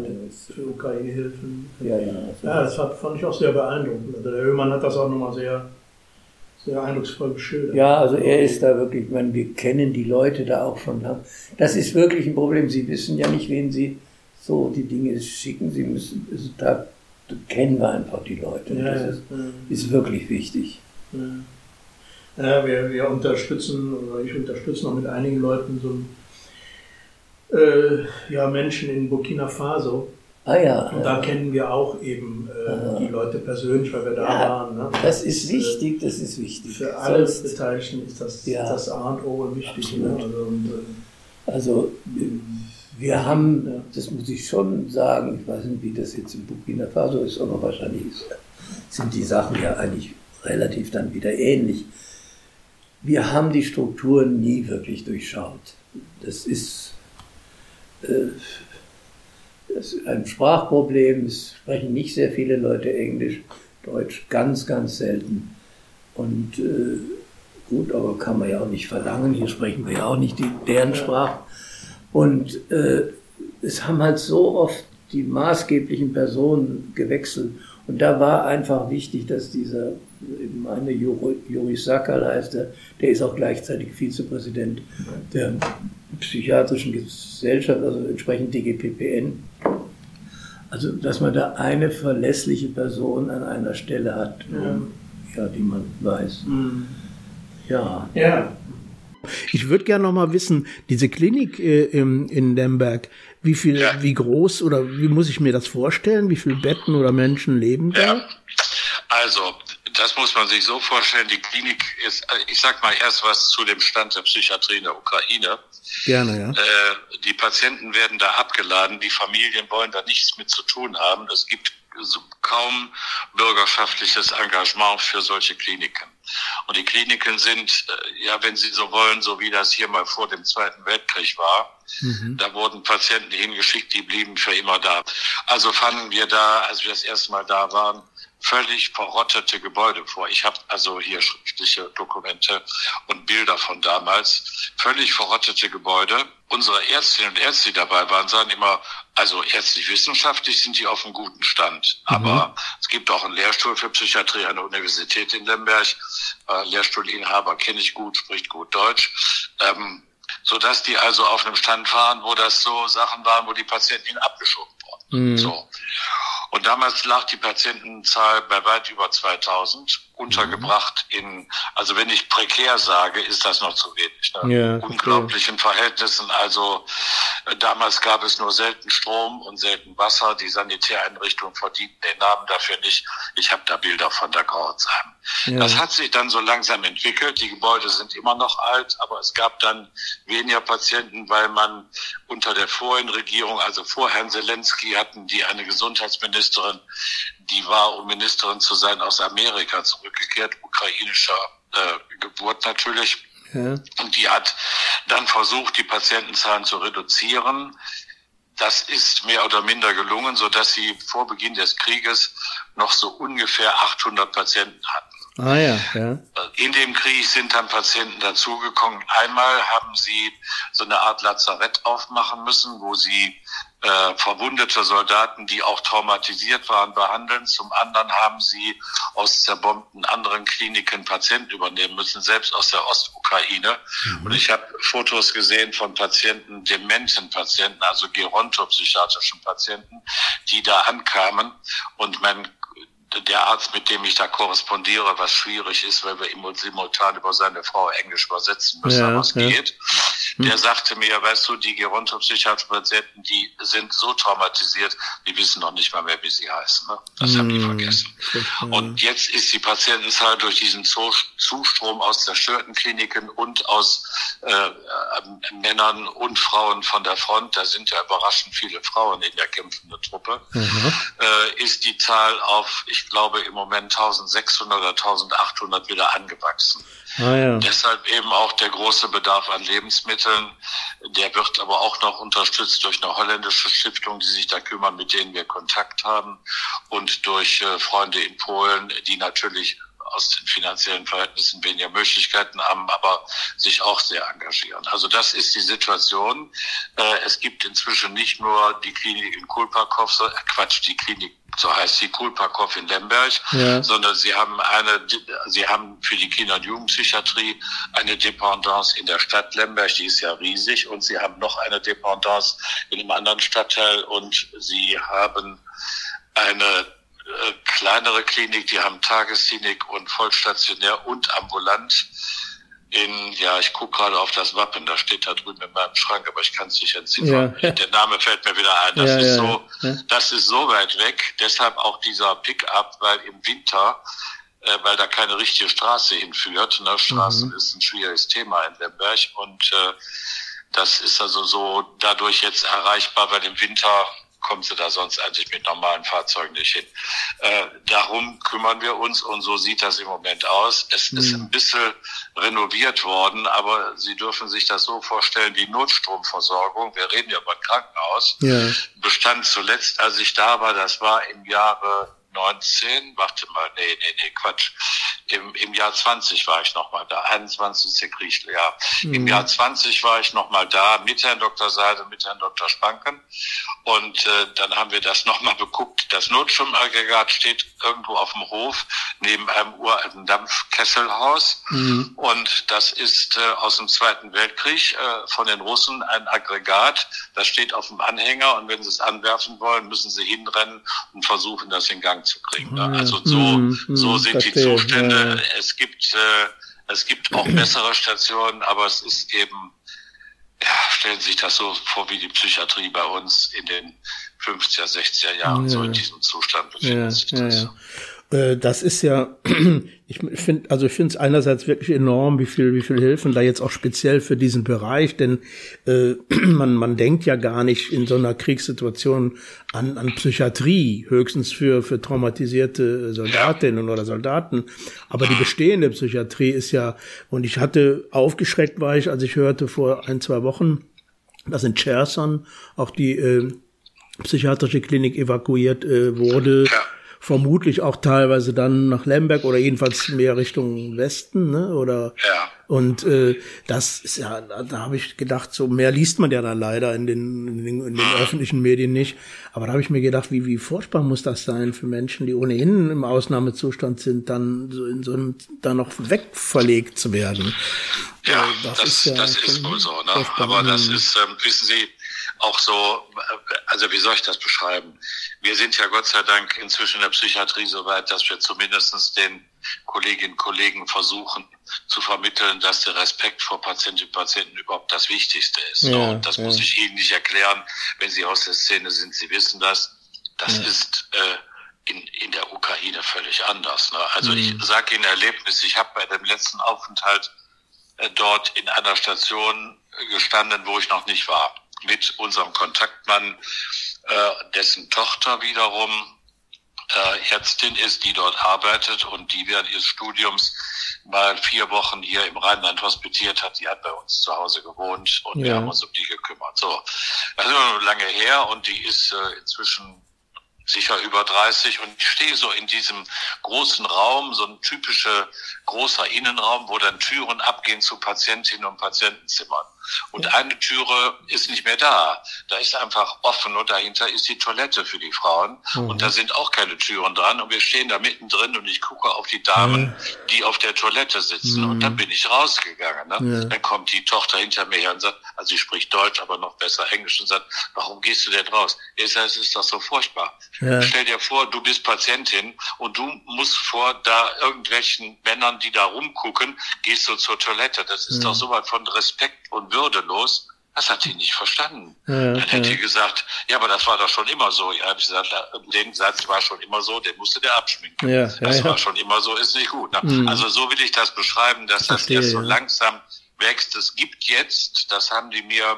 Für Ukraine-Hilfen. Ja, ja. Also ja, das fand ich auch sehr beeindruckend. Also der Höhmann hat das auch nochmal sehr, sehr eindrucksvoll beschildert. Ja, also er ist da wirklich, ich meine, wir kennen die Leute da auch schon lang. Das ist wirklich ein Problem. Sie wissen ja nicht, wen Sie so die Dinge schicken. Sie müssen, also da, kennen wir einfach die Leute. Ja, das ist, ist wirklich wichtig. Ja. Ja, wir, wir unterstützen, oder ich unterstütze noch mit einigen Leuten so ein äh, ja, Menschen in Burkina Faso. Ah ja. Und da kennen wir auch eben äh, die Leute persönlich, weil wir da ja, waren. Ne? Das ist äh, wichtig, das ist wichtig. Für alle Sonst, Beteiligten ist das, ja, das A und O wichtig. Ne? Also, und, äh, also, wir haben, ja. das muss ich schon sagen, ich weiß nicht, wie das jetzt in Burkina Faso ist, aber wahrscheinlich sind die Sachen ja eigentlich relativ dann wieder ähnlich. Wir haben die Strukturen nie wirklich durchschaut. Das ist äh, das ist ein Sprachproblem, es sprechen nicht sehr viele Leute Englisch, Deutsch ganz, ganz selten. Und äh, gut, aber kann man ja auch nicht verlangen, hier sprechen wir ja auch nicht die, deren Sprache. Und äh, es haben halt so oft die maßgeblichen Personen gewechselt. Und da war einfach wichtig, dass dieser, meine Juri Sakal heißt er, der ist auch gleichzeitig Vizepräsident der psychiatrischen Gesellschaft, also entsprechend DGPPN. Also, dass man da eine verlässliche Person an einer Stelle hat, ja, ja die man weiß. Mhm. Ja. Ja. Ich würde gerne noch mal wissen, diese Klinik äh, im, in Lemberg, wie viel, ja. wie groß oder wie muss ich mir das vorstellen? Wie viele Betten oder Menschen leben da? Ja. Also, das muss man sich so vorstellen. Die Klinik ist, ich sag mal erst was zu dem Stand der Psychiatrie in der Ukraine. Gerne, ja. Äh, die Patienten werden da abgeladen, die Familien wollen da nichts mit zu tun haben. Es gibt kaum bürgerschaftliches Engagement für solche Kliniken. Und die Kliniken sind, äh, ja, wenn Sie so wollen, so wie das hier mal vor dem Zweiten Weltkrieg war. Mhm. Da wurden Patienten hingeschickt, die blieben für immer da. Also fanden wir da, als wir das erste Mal da waren, völlig verrottete Gebäude vor. Ich habe also hier schriftliche Dokumente und Bilder von damals. Völlig verrottete Gebäude. Unsere Ärztinnen und Ärzte, die dabei waren, sagen immer, also ärztlich-wissenschaftlich sind die auf einem guten Stand. Mhm. Aber es gibt auch einen Lehrstuhl für Psychiatrie an der Universität in Lemberg. Äh, Lehrstuhlinhaber kenne ich gut, spricht gut Deutsch. Ähm, sodass die also auf einem Stand waren, wo das so Sachen waren, wo die Patienten abgeschoben wurden. Mhm. So. Und damals lag die Patientenzahl bei weit über 2000 untergebracht mhm. in, also wenn ich prekär sage, ist das noch zu wenig. Ne? Ja, Unglaublichen okay. Verhältnissen. Also äh, damals gab es nur selten Strom und selten Wasser. Die Sanitäreinrichtungen verdienten den Namen dafür nicht. Ich habe da Bilder von der Grauzheim. Ja. Das hat sich dann so langsam entwickelt. Die Gebäude sind immer noch alt, aber es gab dann weniger Patienten, weil man unter der vorigen Regierung, also vor Herrn Zelensky, hatten die eine Gesundheitsministerin, die war, um Ministerin zu sein, aus Amerika zurückgekehrt, ukrainischer äh, Geburt natürlich. Ja. Und die hat dann versucht, die Patientenzahlen zu reduzieren. Das ist mehr oder minder gelungen, so dass sie vor Beginn des Krieges noch so ungefähr 800 Patienten hatten. Ah ja, ja. In dem Krieg sind dann Patienten dazugekommen. Einmal haben sie so eine Art Lazarett aufmachen müssen, wo sie äh, verwundete Soldaten, die auch traumatisiert waren, behandeln. Zum anderen haben sie aus zerbombten anderen Kliniken Patienten übernehmen müssen, selbst aus der Ostukraine. Mhm. Und ich habe Fotos gesehen von Patienten, dementen Patienten, also gerontopsychiatrischen Patienten, die da ankamen und man der Arzt, mit dem ich da korrespondiere, was schwierig ist, weil wir immer simultan über seine Frau Englisch übersetzen müssen, ja, aber es ja. geht. Hm. Der sagte mir, weißt du, die gerontopsychiatrischen Patienten, die sind so traumatisiert, die wissen noch nicht mal mehr, wie sie heißen. Ne? Das hm. haben die hm. vergessen. Und jetzt ist die Patientenzahl durch diesen Zustrom aus zerstörten Kliniken und aus äh, äh, Männern und Frauen von der Front, da sind ja überraschend viele Frauen in der kämpfenden Truppe, mhm. äh, ist die Zahl auf, ich glaube, im Moment 1600 oder 1800 wieder angewachsen. Ah, ja. Deshalb eben auch der große Bedarf an Lebensmitteln. Der wird aber auch noch unterstützt durch eine holländische Stiftung, die sich da kümmern, mit denen wir Kontakt haben und durch äh, Freunde in Polen, die natürlich aus den finanziellen Verhältnissen weniger Möglichkeiten haben, aber sich auch sehr engagieren. Also das ist die Situation. Äh, es gibt inzwischen nicht nur die Klinik in Kulpakow, äh, Quatsch, die Klinik so heißt die Kulpakow in Lemberg, ja. sondern sie haben eine, sie haben für die Kinder- und Jugendpsychiatrie eine Dependance in der Stadt Lemberg, die ist ja riesig, und sie haben noch eine Dependance in einem anderen Stadtteil und sie haben eine äh, kleinere Klinik, die haben Tagesklinik und vollstationär und ambulant in, ja, ich gucke gerade auf das Wappen, da steht da drüben in meinem Schrank, aber ich kann es nicht entziffern. Ja. Der Name fällt mir wieder ein. Das ja, ist ja, so, das ist so weit weg. Deshalb auch dieser Pickup, weil im Winter, äh, weil da keine richtige Straße hinführt. Ne? Straßen mhm. ist ein schwieriges Thema in Lemberg und äh, das ist also so dadurch jetzt erreichbar, weil im Winter kommen sie da sonst eigentlich mit normalen Fahrzeugen nicht hin. Äh, darum kümmern wir uns und so sieht das im Moment aus. Es mhm. ist ein bisschen renoviert worden, aber Sie dürfen sich das so vorstellen, die Notstromversorgung, wir reden ja über ein Krankenhaus, ja. bestand zuletzt, als ich da war, das war im Jahre 19, warte mal, nee, nee, nee, Quatsch. Im, im Jahr 20 war ich nochmal da, 21 ist der Kriegsjahr. Mhm. Im Jahr 20 war ich nochmal da mit Herrn Dr. Seide, mit Herrn Dr. Spanken. Und äh, dann haben wir das nochmal beguckt. Das Notstromaggregat steht irgendwo auf dem Hof neben einem uralten Dampfkesselhaus. Mhm. Und das ist äh, aus dem Zweiten Weltkrieg äh, von den Russen ein Aggregat. Das steht auf dem Anhänger und wenn sie es anwerfen wollen, müssen sie hinrennen und versuchen, das in Gang zu kriegen. Ne? Also so, mhm. so mhm. sind Verstehe. die Zustände. Ja. Es gibt äh, es gibt auch bessere Stationen, aber es ist eben ja, stellen Sie sich das so vor, wie die Psychiatrie bei uns in den 50er, 60er Jahren ja. so in diesem Zustand befindet ja, sich das. Ja, äh, das ist ja, ich finde, also ich finde es einerseits wirklich enorm, wie viel, wie viel Hilfen da jetzt auch speziell für diesen Bereich, denn äh, man, man denkt ja gar nicht in so einer Kriegssituation an, an Psychiatrie, höchstens für, für traumatisierte Soldatinnen oder Soldaten. Aber die bestehende Psychiatrie ist ja, und ich hatte aufgeschreckt war ich, als ich hörte vor ein, zwei Wochen, dass in Cherson auch die äh, psychiatrische Klinik evakuiert äh, wurde. Ja vermutlich auch teilweise dann nach Lemberg oder jedenfalls mehr Richtung Westen, ne? Oder ja. und äh, das ist ja, da, da habe ich gedacht, so mehr liest man ja dann leider in den, in den, in den mhm. öffentlichen Medien nicht. Aber da habe ich mir gedacht, wie, wie furchtbar muss das sein für Menschen, die ohnehin im Ausnahmezustand sind, dann so in so einem, da noch wegverlegt zu werden. Ja, das, das ist, ja das ist wohl so. Ne? Aber das ist, ähm, wissen Sie, auch so, also wie soll ich das beschreiben? Wir sind ja Gott sei Dank inzwischen in der Psychiatrie so weit, dass wir zumindestens den Kolleginnen und Kollegen versuchen zu vermitteln, dass der Respekt vor Patientinnen und Patienten überhaupt das Wichtigste ist. Ja, und das ja. muss ich Ihnen nicht erklären, wenn Sie aus der Szene sind, Sie wissen das. Das ja. ist äh, in, in der Ukraine völlig anders. Ne? Also mhm. ich sage Ihnen Erlebnis, ich habe bei dem letzten Aufenthalt äh, dort in einer Station gestanden, wo ich noch nicht war mit unserem Kontaktmann, äh, dessen Tochter wiederum äh, Ärztin ist, die dort arbeitet und die während ihres Studiums mal vier Wochen hier im Rheinland hospitiert hat. Die hat bei uns zu Hause gewohnt und ja. wir haben uns um die gekümmert. So, das ist noch lange her und die ist äh, inzwischen sicher über 30 und ich stehe so in diesem großen Raum, so ein typischer großer Innenraum, wo dann Türen abgehen zu Patientinnen und Patientenzimmern. Und ja. eine Türe ist nicht mehr da. Da ist einfach offen und dahinter ist die Toilette für die Frauen. Mhm. Und da sind auch keine Türen dran. Und wir stehen da mittendrin und ich gucke auf die Damen, mhm. die auf der Toilette sitzen. Mhm. Und dann bin ich rausgegangen. Ne? Ja. Dann kommt die Tochter hinter mir her und sagt, also sie spricht Deutsch, aber noch besser Englisch und sagt, warum gehst du denn raus? Ich sage, es ist doch so furchtbar. Ja. Stell dir vor, du bist Patientin und du musst vor da irgendwelchen Männern, die da rumgucken, gehst du zur Toilette. Das ist doch so was von Respekt und würdelos. Das hat sie nicht verstanden. Ja, dann hätte ja. sie gesagt, ja, aber das war doch schon immer so. Ja, habe ich gesagt, den Satz war schon immer so, den musste der abschminken. Ja, ja, das war schon immer so, ist nicht gut. Mhm. Also so will ich das beschreiben, dass Verstehe, das erst so langsam wächst. Es gibt jetzt, das haben die mir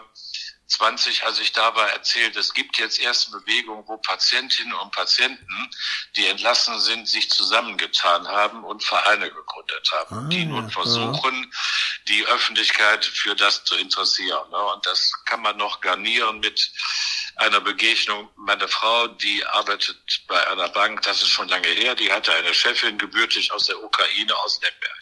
20, als ich da war, erzählt, es gibt jetzt erste Bewegungen, wo Patientinnen und Patienten, die entlassen sind, sich zusammengetan haben und Vereine gegründet haben, ah, die nun versuchen, ja. die Öffentlichkeit für das zu interessieren. Ne? Und das kann man noch garnieren mit einer Begegnung. Meine Frau, die arbeitet bei einer Bank, das ist schon lange her, die hatte eine Chefin gebürtig aus der Ukraine, aus Lemberg.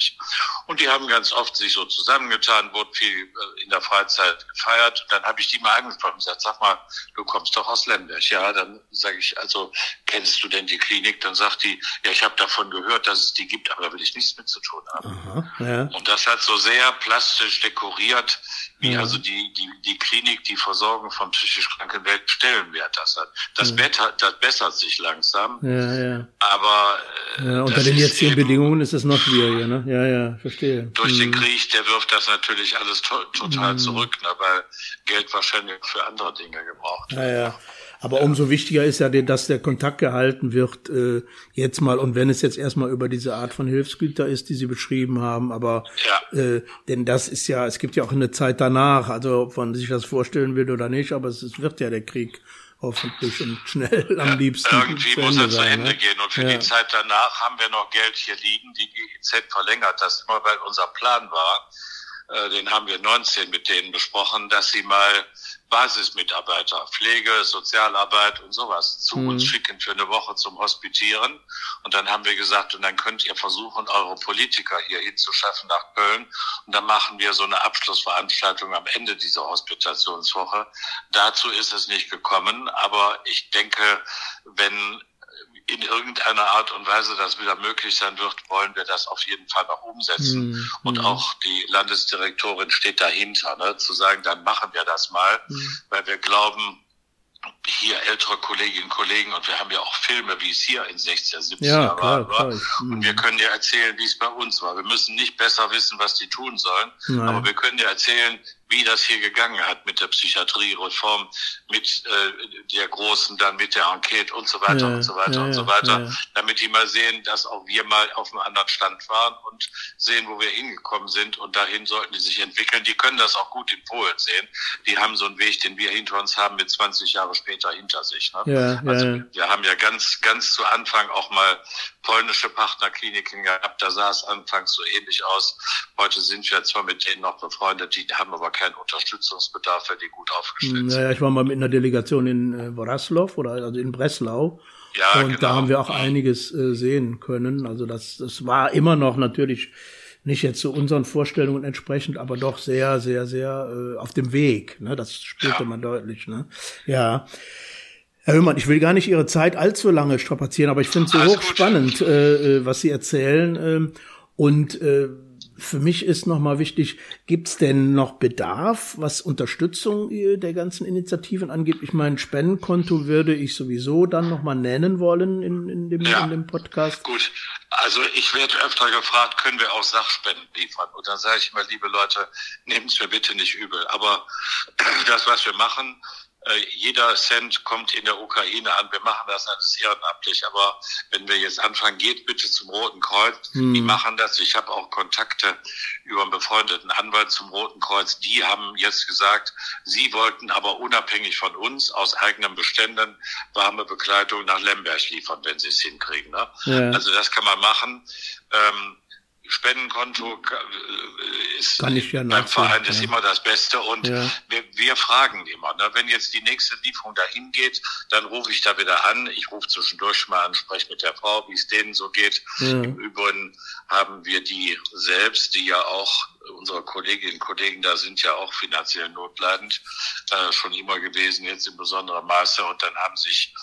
Und die haben ganz oft sich so zusammengetan, wurde viel äh, in der Freizeit gefeiert. Und dann habe ich die mal angesprochen und gesagt, sag mal, du kommst doch aus Lemberg. Ja, dann sage ich, also kennst du denn die Klinik? Dann sagt die, ja, ich habe davon gehört, dass es die gibt, aber da will ich nichts mit zu tun haben. Aha, ja. Und das hat so sehr plastisch dekoriert, wie also die, die, die Klinik, die Versorgung von psychisch kranken Stellenwert das hat. Das ja. Bett hat, das bessert sich langsam. Ja, ja. Aber äh, ja, unter den jetzigen Bedingungen ist es noch schwieriger, ne? Ja, ja, verstehe. Durch mhm. den Krieg, der wirft das natürlich alles to total mhm. zurück, ne? weil Geld wahrscheinlich für andere Dinge gebraucht wird. Ja, ja. Aber umso wichtiger ist ja, dass der Kontakt gehalten wird, äh, jetzt mal, und wenn es jetzt erstmal über diese Art von Hilfsgüter ist, die Sie beschrieben haben, aber ja. äh, denn das ist ja, es gibt ja auch eine Zeit danach, also ob man sich das vorstellen will oder nicht, aber es, es wird ja der Krieg hoffentlich und schnell am ja, liebsten. Irgendwie muss er zu Ende ne? gehen. Und für ja. die Zeit danach haben wir noch Geld hier liegen. Die GIZ verlängert das immer, weil unser Plan war, äh, den haben wir 19 mit denen besprochen, dass sie mal Basismitarbeiter, Pflege, Sozialarbeit und sowas zu mhm. uns schicken für eine Woche zum Hospitieren. Und dann haben wir gesagt, und dann könnt ihr versuchen, eure Politiker hier hinzuschaffen nach Köln. Und dann machen wir so eine Abschlussveranstaltung am Ende dieser Hospitationswoche. Dazu ist es nicht gekommen, aber ich denke, wenn in irgendeiner Art und Weise das wieder möglich sein wird, wollen wir das auf jeden Fall noch umsetzen. Mhm. Und mhm. auch die Landesdirektorin steht dahinter, ne, zu sagen, dann machen wir das mal, mhm. weil wir glauben, hier ältere Kolleginnen und Kollegen und wir haben ja auch Filme, wie es hier in 60er, 70er ja, klar, war. Klar. Und wir können ja erzählen, wie es bei uns war. Wir müssen nicht besser wissen, was die tun sollen, Nein. aber wir können ja erzählen, wie das hier gegangen hat mit der Psychiatriereform, mit äh, der großen, dann mit der Enquete und so weiter ja, und so weiter ja, und so weiter, ja, damit die mal sehen, dass auch wir mal auf einem anderen Stand waren und sehen, wo wir hingekommen sind und dahin sollten die sich entwickeln. Die können das auch gut in Polen sehen. Die haben so einen Weg, den wir hinter uns haben, mit 20 Jahre später hinter sich. Ne? also wir haben ja ganz, ganz zu Anfang auch mal polnische Partnerkliniken gehabt. Da sah es anfangs so ähnlich aus. Heute sind wir zwar mit denen noch befreundet, die haben aber keinen Unterstützungsbedarf, weil die gut aufgestellt sind. Naja, ich war mal mit einer Delegation in äh, Wrocław oder also in Breslau Ja, und genau. da haben wir auch einiges äh, sehen können. Also das, das war immer noch natürlich nicht jetzt zu unseren Vorstellungen entsprechend, aber doch sehr, sehr, sehr äh, auf dem Weg. Ne? Das spürte ja. man deutlich. Ne? Ja. Herr Höhmann, ich will gar nicht Ihre Zeit allzu lange strapazieren, aber ich finde es so hochspannend, äh, äh, was Sie erzählen. Äh, und äh, für mich ist nochmal wichtig, gibt es denn noch Bedarf, was Unterstützung der ganzen Initiativen angeht? Ich meine, Spendenkonto würde ich sowieso dann nochmal nennen wollen in, in, dem, ja, in dem Podcast. Gut, also ich werde öfter gefragt, können wir auch Sachspenden liefern? Und dann sage ich immer, liebe Leute, nehmt es mir bitte nicht übel. Aber das, was wir machen, äh, jeder Cent kommt in der Ukraine an. Wir machen das alles ehrenamtlich. Aber wenn wir jetzt anfangen, geht bitte zum Roten Kreuz. Mhm. Die machen das. Ich habe auch Kontakte über einen befreundeten Anwalt zum Roten Kreuz. Die haben jetzt gesagt, sie wollten aber unabhängig von uns aus eigenen Beständen warme Bekleidung nach Lemberg liefern, wenn sie es hinkriegen. Ne? Ja. Also das kann man machen. Ähm, Spendenkonto äh, ist ja beim Verein ist ja. immer das Beste und ja. wir, wir, fragen immer, ne, wenn jetzt die nächste Lieferung dahin geht, dann rufe ich da wieder an. Ich rufe zwischendurch mal an, spreche mit der Frau, wie es denen so geht. Im Übrigen haben wir die selbst, die ja auch unsere Kolleginnen und Kollegen da sind ja auch finanziell notleidend, äh, schon immer gewesen, jetzt in besonderem Maße. Und dann haben sich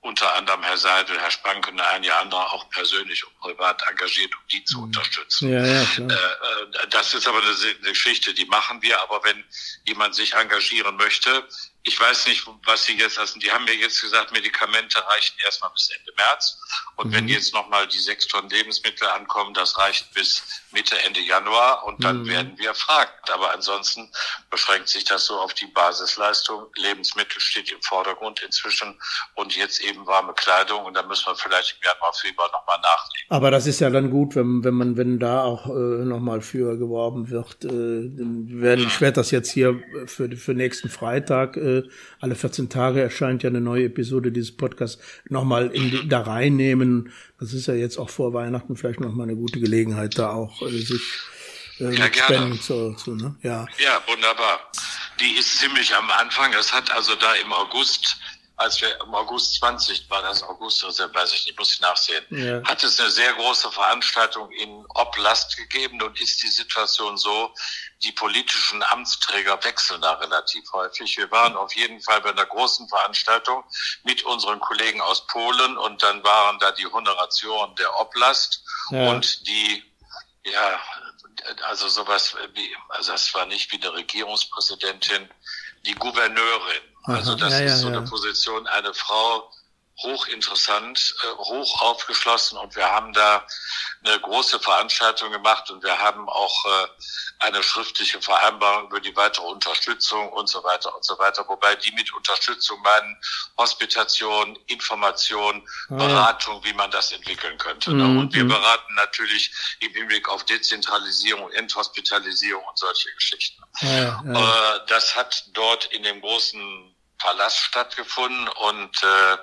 unter anderem Herr Seidel, Herr Spanke und einige andere auch persönlich und privat engagiert, um die zu mhm. unterstützen. Ja, ja. Äh, äh, das ist aber eine Geschichte, die machen wir. Aber wenn jemand sich engagieren möchte, ich weiß nicht, was Sie jetzt lassen. Die haben mir jetzt gesagt, Medikamente reichen erstmal bis Ende März. Und mhm. wenn jetzt nochmal die sechs Tonnen Lebensmittel ankommen, das reicht bis Mitte, Ende Januar. Und dann mhm. werden wir fragen. Aber ansonsten beschränkt sich das so auf die Basisleistung. Lebensmittel steht im Vordergrund inzwischen und jetzt eben warme Kleidung. Und da müssen wir vielleicht im Januar, Februar nochmal nachlegen. Aber das ist ja dann gut, wenn, wenn man, wenn da auch äh, nochmal für geworben wird. Äh, werden, ich werde das jetzt hier für, für nächsten Freitag äh, alle 14 Tage erscheint ja eine neue Episode dieses Podcasts, nochmal in, da reinnehmen. Das ist ja jetzt auch vor Weihnachten vielleicht nochmal eine gute Gelegenheit, da auch äh, sich äh, ja, Spenden zu, zu ne? ja. ja, wunderbar. Die ist ziemlich am Anfang. Das hat also da im August als wir im August 20, war das August, weiß ich nicht, muss ich nachsehen, ja. hat es eine sehr große Veranstaltung in Oblast gegeben und ist die Situation so, die politischen Amtsträger wechseln da relativ häufig. Wir waren auf jeden Fall bei einer großen Veranstaltung mit unseren Kollegen aus Polen und dann waren da die Honoration der Oblast ja. und die, ja, also sowas wie, also das war nicht wie eine Regierungspräsidentin, die Gouverneurin. Also das ja, ist so eine Position, eine Frau, hochinteressant, äh, hoch aufgeschlossen und wir haben da eine große Veranstaltung gemacht und wir haben auch äh, eine schriftliche Vereinbarung über die weitere Unterstützung und so weiter und so weiter, wobei die mit Unterstützung meinen Hospitation, Information, ah, Beratung, wie man das entwickeln könnte. Mhm. Und wir mhm. beraten natürlich im Hinblick auf Dezentralisierung, Enthospitalisierung und solche Geschichten. Ja, ja. Äh, das hat dort in dem großen Palast stattgefunden und äh,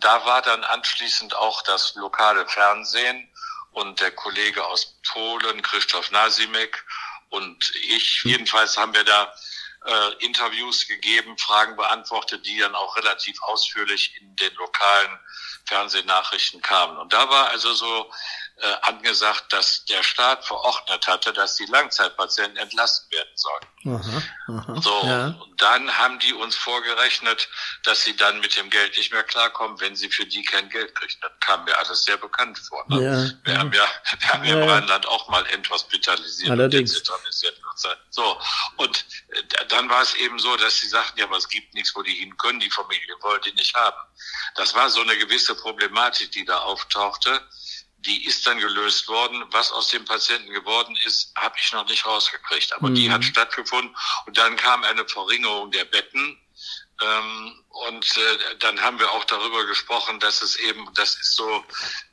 da war dann anschließend auch das lokale Fernsehen und der Kollege aus Polen, Christoph Nasimek und ich. Hm. Jedenfalls haben wir da äh, Interviews gegeben, Fragen beantwortet, die dann auch relativ ausführlich in den lokalen Fernsehnachrichten kamen. Und da war also so äh, angesagt, dass der Staat verordnet hatte, dass die Langzeitpatienten entlassen werden sollen. Aha, aha, so, ja. und dann haben die uns vorgerechnet, dass sie dann mit dem Geld nicht mehr klarkommen, wenn sie für die kein Geld kriegen. Das kam mir alles sehr bekannt vor. Ne? Ja, wir ja. haben ja, wir haben ja, im Rheinland auch mal enthospitalisiert Allerdings. und So, und äh, dann war es eben so, dass sie sagten, ja, aber es gibt nichts, wo die hin können, die Familie wollte die nicht haben. Das war so eine gewisse Problematik, die da auftauchte die ist dann gelöst worden. Was aus dem Patienten geworden ist, habe ich noch nicht rausgekriegt. Aber mhm. die hat stattgefunden. Und dann kam eine Verringerung der Betten. Ähm, und äh, dann haben wir auch darüber gesprochen, dass es eben, das ist so,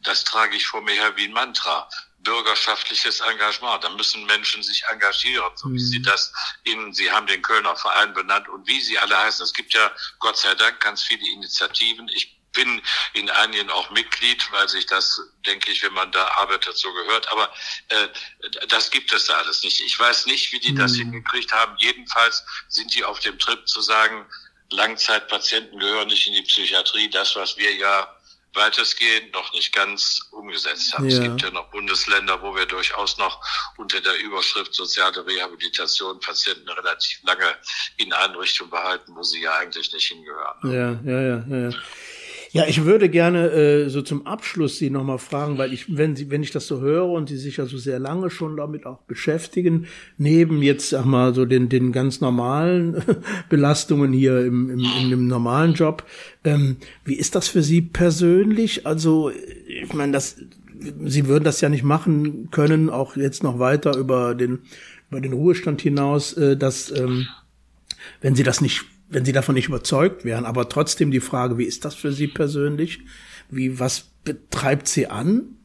das trage ich vor mir her wie ein Mantra bürgerschaftliches Engagement. Da müssen Menschen sich engagieren, so wie sie mhm. das in, Sie haben den Kölner Verein benannt und wie sie alle heißen. Es gibt ja Gott sei Dank ganz viele Initiativen. Ich bin in einigen auch Mitglied, weil sich das, denke ich, wenn man da arbeitet, so gehört. Aber äh, das gibt es da alles nicht. Ich weiß nicht, wie die das mhm. hingekriegt haben. Jedenfalls sind die auf dem Trip zu sagen, Langzeitpatienten gehören nicht in die Psychiatrie. Das, was wir ja weitestgehend noch nicht ganz umgesetzt haben. Ja. Es gibt ja noch Bundesländer, wo wir durchaus noch unter der Überschrift soziale Rehabilitation Patienten relativ lange in Einrichtungen behalten, wo sie ja eigentlich nicht hingehören. Ja, ja, ja, ja. Ja, ich würde gerne äh, so zum Abschluss Sie nochmal fragen, weil ich, wenn Sie, wenn ich das so höre und Sie sich ja so sehr lange schon damit auch beschäftigen, neben jetzt sag mal so den den ganz normalen Belastungen hier im, im, dem normalen Job, ähm, wie ist das für Sie persönlich? Also ich meine, das Sie würden das ja nicht machen können, auch jetzt noch weiter über den über den Ruhestand hinaus, äh, dass ähm, wenn Sie das nicht wenn Sie davon nicht überzeugt wären. Aber trotzdem die Frage, wie ist das für Sie persönlich? Wie, was betreibt Sie an?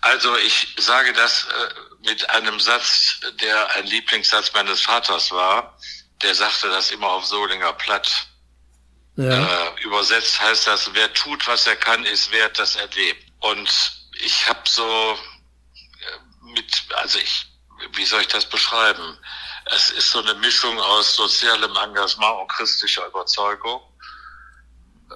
Also ich sage das äh, mit einem Satz, der ein Lieblingssatz meines Vaters war. Der sagte das immer auf Solinger Platt. Ja. Äh, übersetzt heißt das, wer tut, was er kann, ist wert, dass er lebt. Und ich habe so äh, mit, also ich, wie soll ich das beschreiben? Es ist so eine Mischung aus sozialem Engagement und christlicher Überzeugung.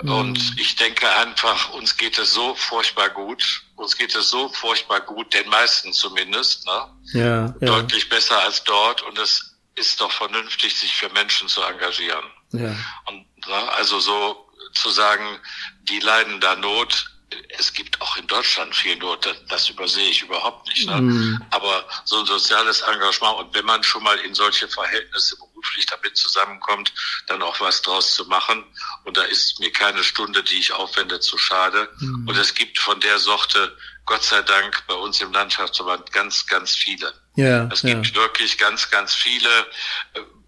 Mhm. Und ich denke einfach, uns geht es so furchtbar gut. Uns geht es so furchtbar gut, den meisten zumindest, ne? Ja, ja. Deutlich besser als dort. Und es ist doch vernünftig, sich für Menschen zu engagieren. Ja. Und ne, also so zu sagen, die leiden da Not, es gibt auch in Deutschland viel Not, das, das übersehe ich überhaupt nicht. Ne? Mhm. Aber so ein soziales Engagement und wenn man schon mal in solche Verhältnisse beruflich damit zusammenkommt, dann auch was draus zu machen. Und da ist mir keine Stunde, die ich aufwende, zu schade. Mhm. Und es gibt von der Sorte, Gott sei Dank, bei uns im Landschaftsverband ganz, ganz viele. Ja, es gibt ja. wirklich ganz, ganz viele.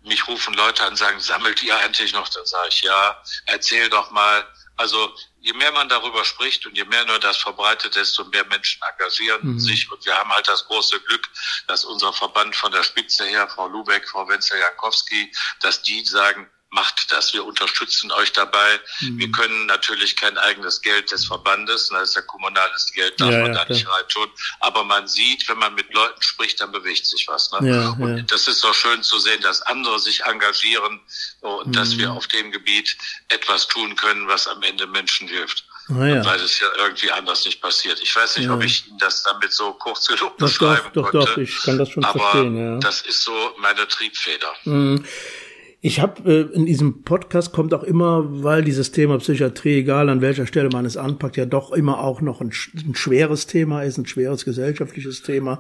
Mich rufen Leute an und sagen, sammelt ihr eigentlich noch? Dann sage ich, ja, erzähl doch mal. Also je mehr man darüber spricht und je mehr nur das verbreitet, desto mehr Menschen engagieren mhm. sich. Und wir haben halt das große Glück, dass unser Verband von der Spitze her, Frau Lubeck, Frau Wenzel-Jankowski, dass die sagen, macht das, wir unterstützen euch dabei. Mhm. Wir können natürlich kein eigenes Geld des Verbandes, das ist ja kommunales Geld, darf ja, man ja, da nicht reintun. Aber man sieht, wenn man mit Leuten spricht, dann bewegt sich was. Ne? Ja, und das ist doch schön zu sehen, dass andere sich engagieren und mhm. dass wir auf dem Gebiet etwas tun können, was am Ende Menschen hilft. Ah, ja. Weil es ja irgendwie anders nicht passiert. Ich weiß nicht, ja. ob ich Ihnen das damit so kurz genug beschreiben doch, doch, Doch, ich kann das schon aber verstehen. Ja. Das ist so meine Triebfeder. Mhm. Ich habe äh, in diesem Podcast kommt auch immer, weil dieses Thema Psychiatrie, egal an welcher Stelle man es anpackt, ja doch immer auch noch ein, ein schweres Thema ist, ein schweres gesellschaftliches Thema,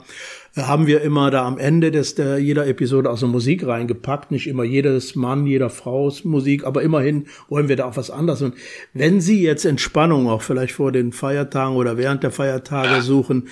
äh, haben wir immer da am Ende des der jeder Episode auch so Musik reingepackt, nicht immer jedes Mann, jeder Frau's Musik, aber immerhin wollen wir da auch was anderes. Und wenn Sie jetzt Entspannung auch vielleicht vor den Feiertagen oder während der Feiertage suchen,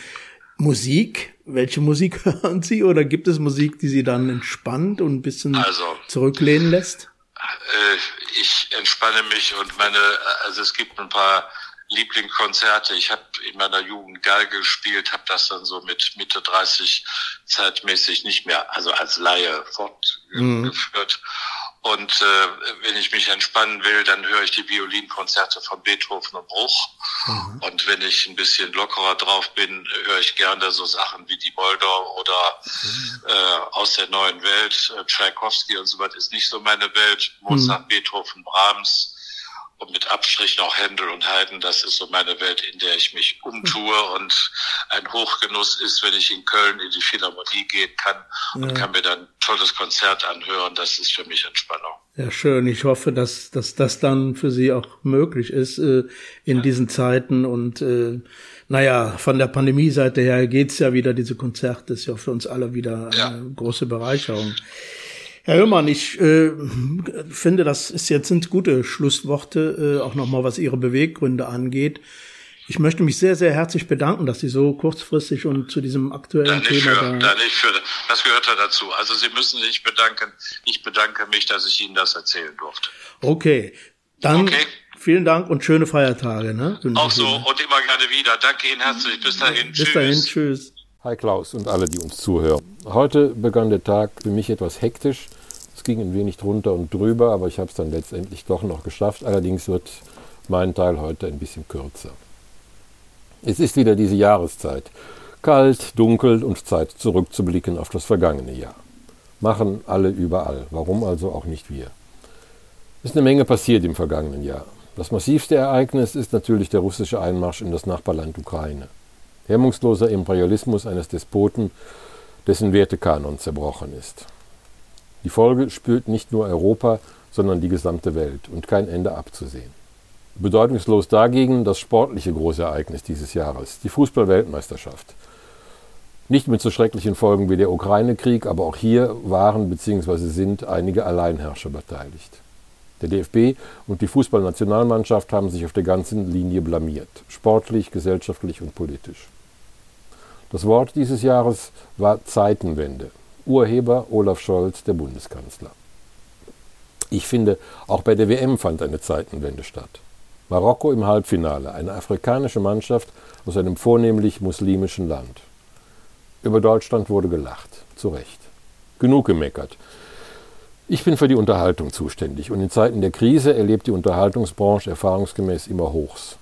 Musik, welche Musik hören Sie oder gibt es Musik, die Sie dann entspannt und ein bisschen also, zurücklehnen lässt? Äh, ich entspanne mich und meine, also es gibt ein paar Lieblingskonzerte. Ich habe in meiner Jugend Geige gespielt, habe das dann so mit Mitte 30 zeitmäßig nicht mehr, also als Laie fortgeführt. Mhm. Und äh, wenn ich mich entspannen will, dann höre ich die Violinkonzerte von Beethoven und Bruch. Mhm. Und wenn ich ein bisschen lockerer drauf bin, höre ich gerne so Sachen wie die Moldau oder mhm. äh, aus der neuen Welt. Äh, Tchaikovsky und so weiter ist nicht so meine Welt. Mozart, mhm. Beethoven, Brahms und mit Abstrich noch Händel und Haydn, das ist so meine Welt, in der ich mich umtue und ein Hochgenuss ist, wenn ich in Köln in die Philharmonie gehen kann und ja. kann mir dann ein tolles Konzert anhören, das ist für mich Entspannung. Ja, schön. Ich hoffe, dass, dass das dann für Sie auch möglich ist äh, in ja. diesen Zeiten und äh, naja, von der Pandemie-Seite her geht's ja wieder, diese Konzerte ist ja für uns alle wieder eine große Bereicherung. Herr Hörmann, ich äh, finde, das ist jetzt sind gute Schlussworte, äh, auch nochmal was Ihre Beweggründe angeht. Ich möchte mich sehr, sehr herzlich bedanken, dass Sie so kurzfristig und zu diesem aktuellen Thema für, da. Nicht für, das gehört ja dazu. Also Sie müssen sich bedanken. Ich bedanke mich, dass ich Ihnen das erzählen durfte. Okay, dann okay. vielen Dank und schöne Feiertage. Ne? Auch so und immer gerne wieder. Danke Ihnen herzlich. Bis dahin. Bis tschüss. dahin. Tschüss. Hi Klaus und alle, die uns zuhören. Heute begann der Tag für mich etwas hektisch. Ging ein wenig drunter und drüber, aber ich habe es dann letztendlich doch noch geschafft. Allerdings wird mein Teil heute ein bisschen kürzer. Es ist wieder diese Jahreszeit. Kalt, dunkel und Zeit zurückzublicken auf das vergangene Jahr. Machen alle überall. Warum also auch nicht wir? Ist eine Menge passiert im vergangenen Jahr. Das massivste Ereignis ist natürlich der russische Einmarsch in das Nachbarland Ukraine. Hemmungsloser Imperialismus eines Despoten, dessen Wertekanon zerbrochen ist. Die Folge spürt nicht nur Europa, sondern die gesamte Welt und kein Ende abzusehen. Bedeutungslos dagegen das sportliche Großereignis dieses Jahres, die Fußball-Weltmeisterschaft. Nicht mit so schrecklichen Folgen wie der Ukraine-Krieg, aber auch hier waren bzw. sind einige Alleinherrscher beteiligt. Der DFB und die Fußballnationalmannschaft haben sich auf der ganzen Linie blamiert, sportlich, gesellschaftlich und politisch. Das Wort dieses Jahres war Zeitenwende. Urheber Olaf Scholz, der Bundeskanzler. Ich finde, auch bei der WM fand eine Zeitenwende statt. Marokko im Halbfinale, eine afrikanische Mannschaft aus einem vornehmlich muslimischen Land. Über Deutschland wurde gelacht, zu Recht. Genug gemeckert. Ich bin für die Unterhaltung zuständig und in Zeiten der Krise erlebt die Unterhaltungsbranche erfahrungsgemäß immer Hochs.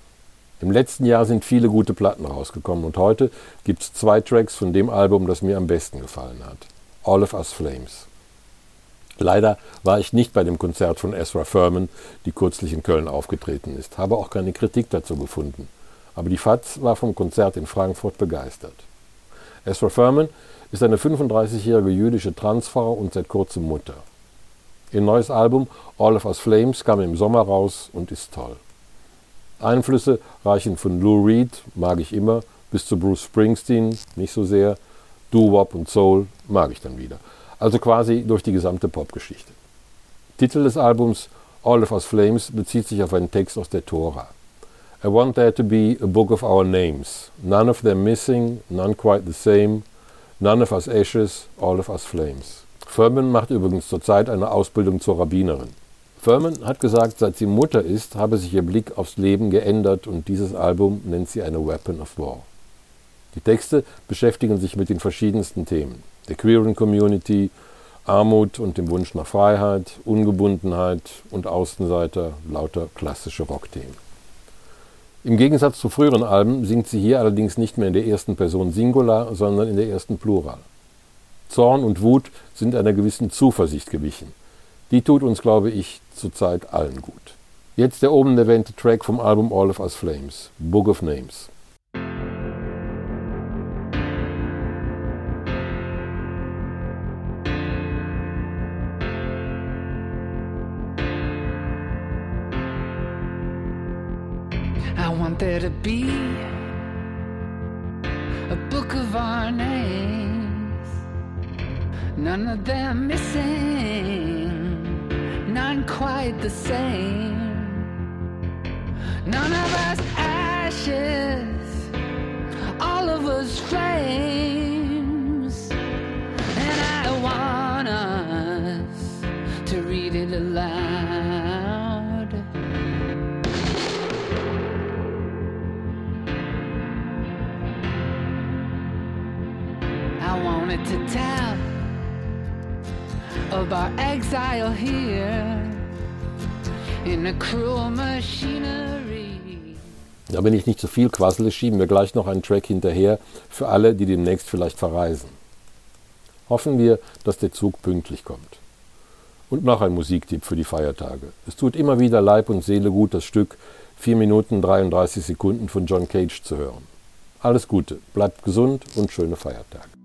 Im letzten Jahr sind viele gute Platten rausgekommen und heute gibt es zwei Tracks von dem Album, das mir am besten gefallen hat. All of Us Flames. Leider war ich nicht bei dem Konzert von Ezra Furman, die kürzlich in Köln aufgetreten ist, habe auch keine Kritik dazu gefunden. Aber die FAZ war vom Konzert in Frankfurt begeistert. Ezra Furman ist eine 35-jährige jüdische Transfrau und seit kurzem Mutter. Ihr neues Album All of Us Flames kam im Sommer raus und ist toll. Einflüsse reichen von Lou Reed, mag ich immer, bis zu Bruce Springsteen, nicht so sehr, Doo-Wop und Soul, mag ich dann wieder. Also quasi durch die gesamte Popgeschichte. Titel des Albums All of Us Flames bezieht sich auf einen Text aus der Tora. I want there to be a book of our names, none of them missing, none quite the same, none of us ashes, all of us flames. Furman macht übrigens zurzeit eine Ausbildung zur Rabbinerin. Furman hat gesagt, seit sie Mutter ist, habe sich ihr Blick aufs Leben geändert und dieses Album nennt sie eine Weapon of War. Die Texte beschäftigen sich mit den verschiedensten Themen, der queeren Community, Armut und dem Wunsch nach Freiheit, Ungebundenheit und Außenseiter, lauter klassische Rockthemen. Im Gegensatz zu früheren Alben singt sie hier allerdings nicht mehr in der ersten Person Singular, sondern in der ersten Plural. Zorn und Wut sind einer gewissen Zuversicht gewichen. Die tut uns, glaube ich, zurzeit allen gut. Jetzt der oben erwähnte Track vom Album All of Us Flames, Book of Names. There to be a book of our names, none of them missing, none quite the same, none of us ashes, all of us flames, and I want us to read it aloud. Wanted to tell of our exile here in a cruel machinery. Ja, wenn ich nicht zu so viel quassele, schieben wir gleich noch einen Track hinterher für alle, die demnächst vielleicht verreisen. Hoffen wir, dass der Zug pünktlich kommt. Und noch ein Musiktipp für die Feiertage. Es tut immer wieder Leib und Seele gut, das Stück 4 Minuten 33 Sekunden von John Cage zu hören. Alles Gute, bleibt gesund und schöne Feiertage.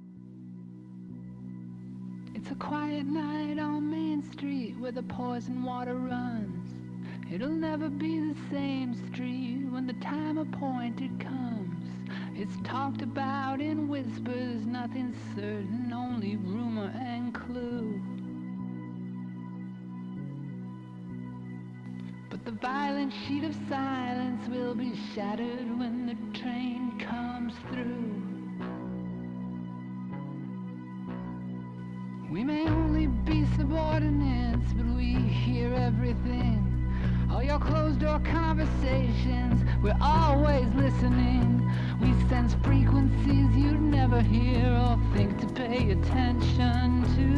The poison water runs. It'll never be the same street when the time appointed comes. It's talked about in whispers, nothing certain, only rumor and clue. But the violent sheet of silence will be shattered when the train comes through. We may only be subordinates, but we hear everything. All your closed door conversations, we're always listening. We sense frequencies you'd never hear or think to pay attention to.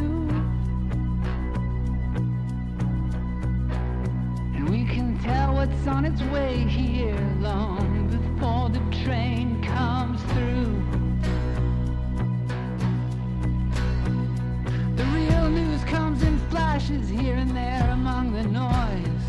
And we can tell what's on its way here long before the train comes through. local news comes in flashes here and there among the noise.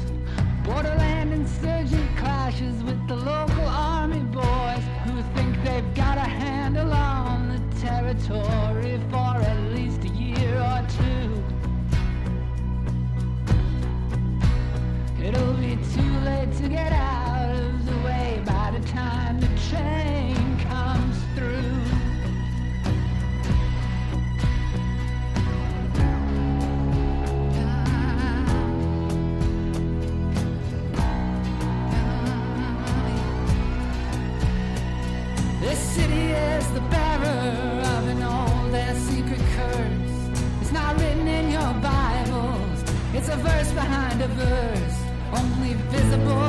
Borderland insurgent clashes with the local army boys who think they've got a handle on the territory for at least a year or two. It'll be too late to get out of the way by the time the train verse behind a verse, only visible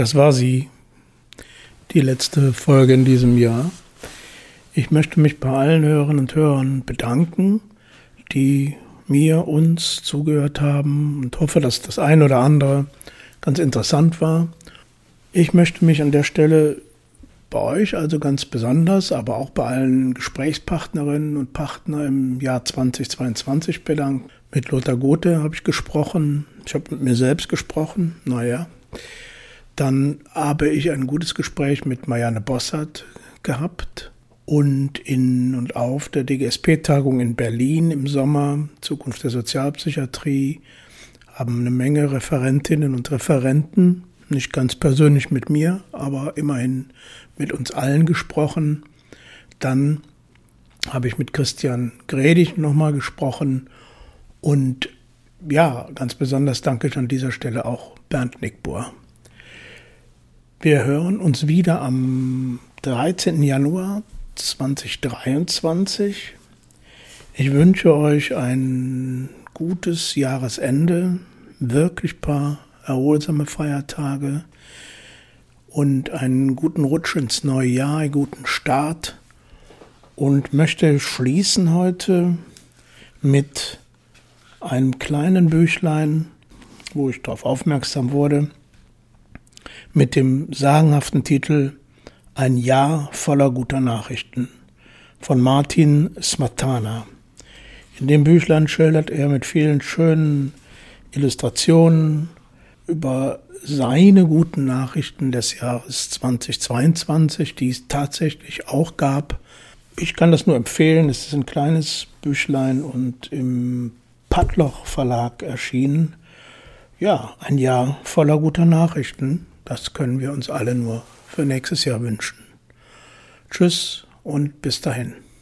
das war sie. Die letzte Folge in diesem Jahr. Ich möchte mich bei allen Hörerinnen und Hörern bedanken, die mir, uns zugehört haben und hoffe, dass das ein oder andere ganz interessant war. Ich möchte mich an der Stelle bei euch also ganz besonders, aber auch bei allen Gesprächspartnerinnen und Partnern im Jahr 2022 bedanken. Mit Lothar Gothe habe ich gesprochen, ich habe mit mir selbst gesprochen, naja. Dann habe ich ein gutes Gespräch mit Marianne Bossert gehabt und in und auf der DGSP-Tagung in Berlin im Sommer, Zukunft der Sozialpsychiatrie, haben eine Menge Referentinnen und Referenten, nicht ganz persönlich mit mir, aber immerhin mit uns allen gesprochen. Dann habe ich mit Christian Gredig nochmal gesprochen und ja, ganz besonders danke ich an dieser Stelle auch Bernd Nickbohr. Wir hören uns wieder am 13. Januar 2023. Ich wünsche euch ein gutes Jahresende, wirklich paar erholsame Feiertage und einen guten Rutsch ins neue Jahr, einen guten Start und möchte schließen heute mit einem kleinen Büchlein, wo ich darauf aufmerksam wurde, mit dem sagenhaften Titel Ein Jahr voller guter Nachrichten von Martin Smatana. In dem Büchlein schildert er mit vielen schönen Illustrationen über seine guten Nachrichten des Jahres 2022, die es tatsächlich auch gab. Ich kann das nur empfehlen. Es ist ein kleines Büchlein und im Padloch Verlag erschienen. Ja, ein Jahr voller guter Nachrichten. Das können wir uns alle nur für nächstes Jahr wünschen. Tschüss und bis dahin.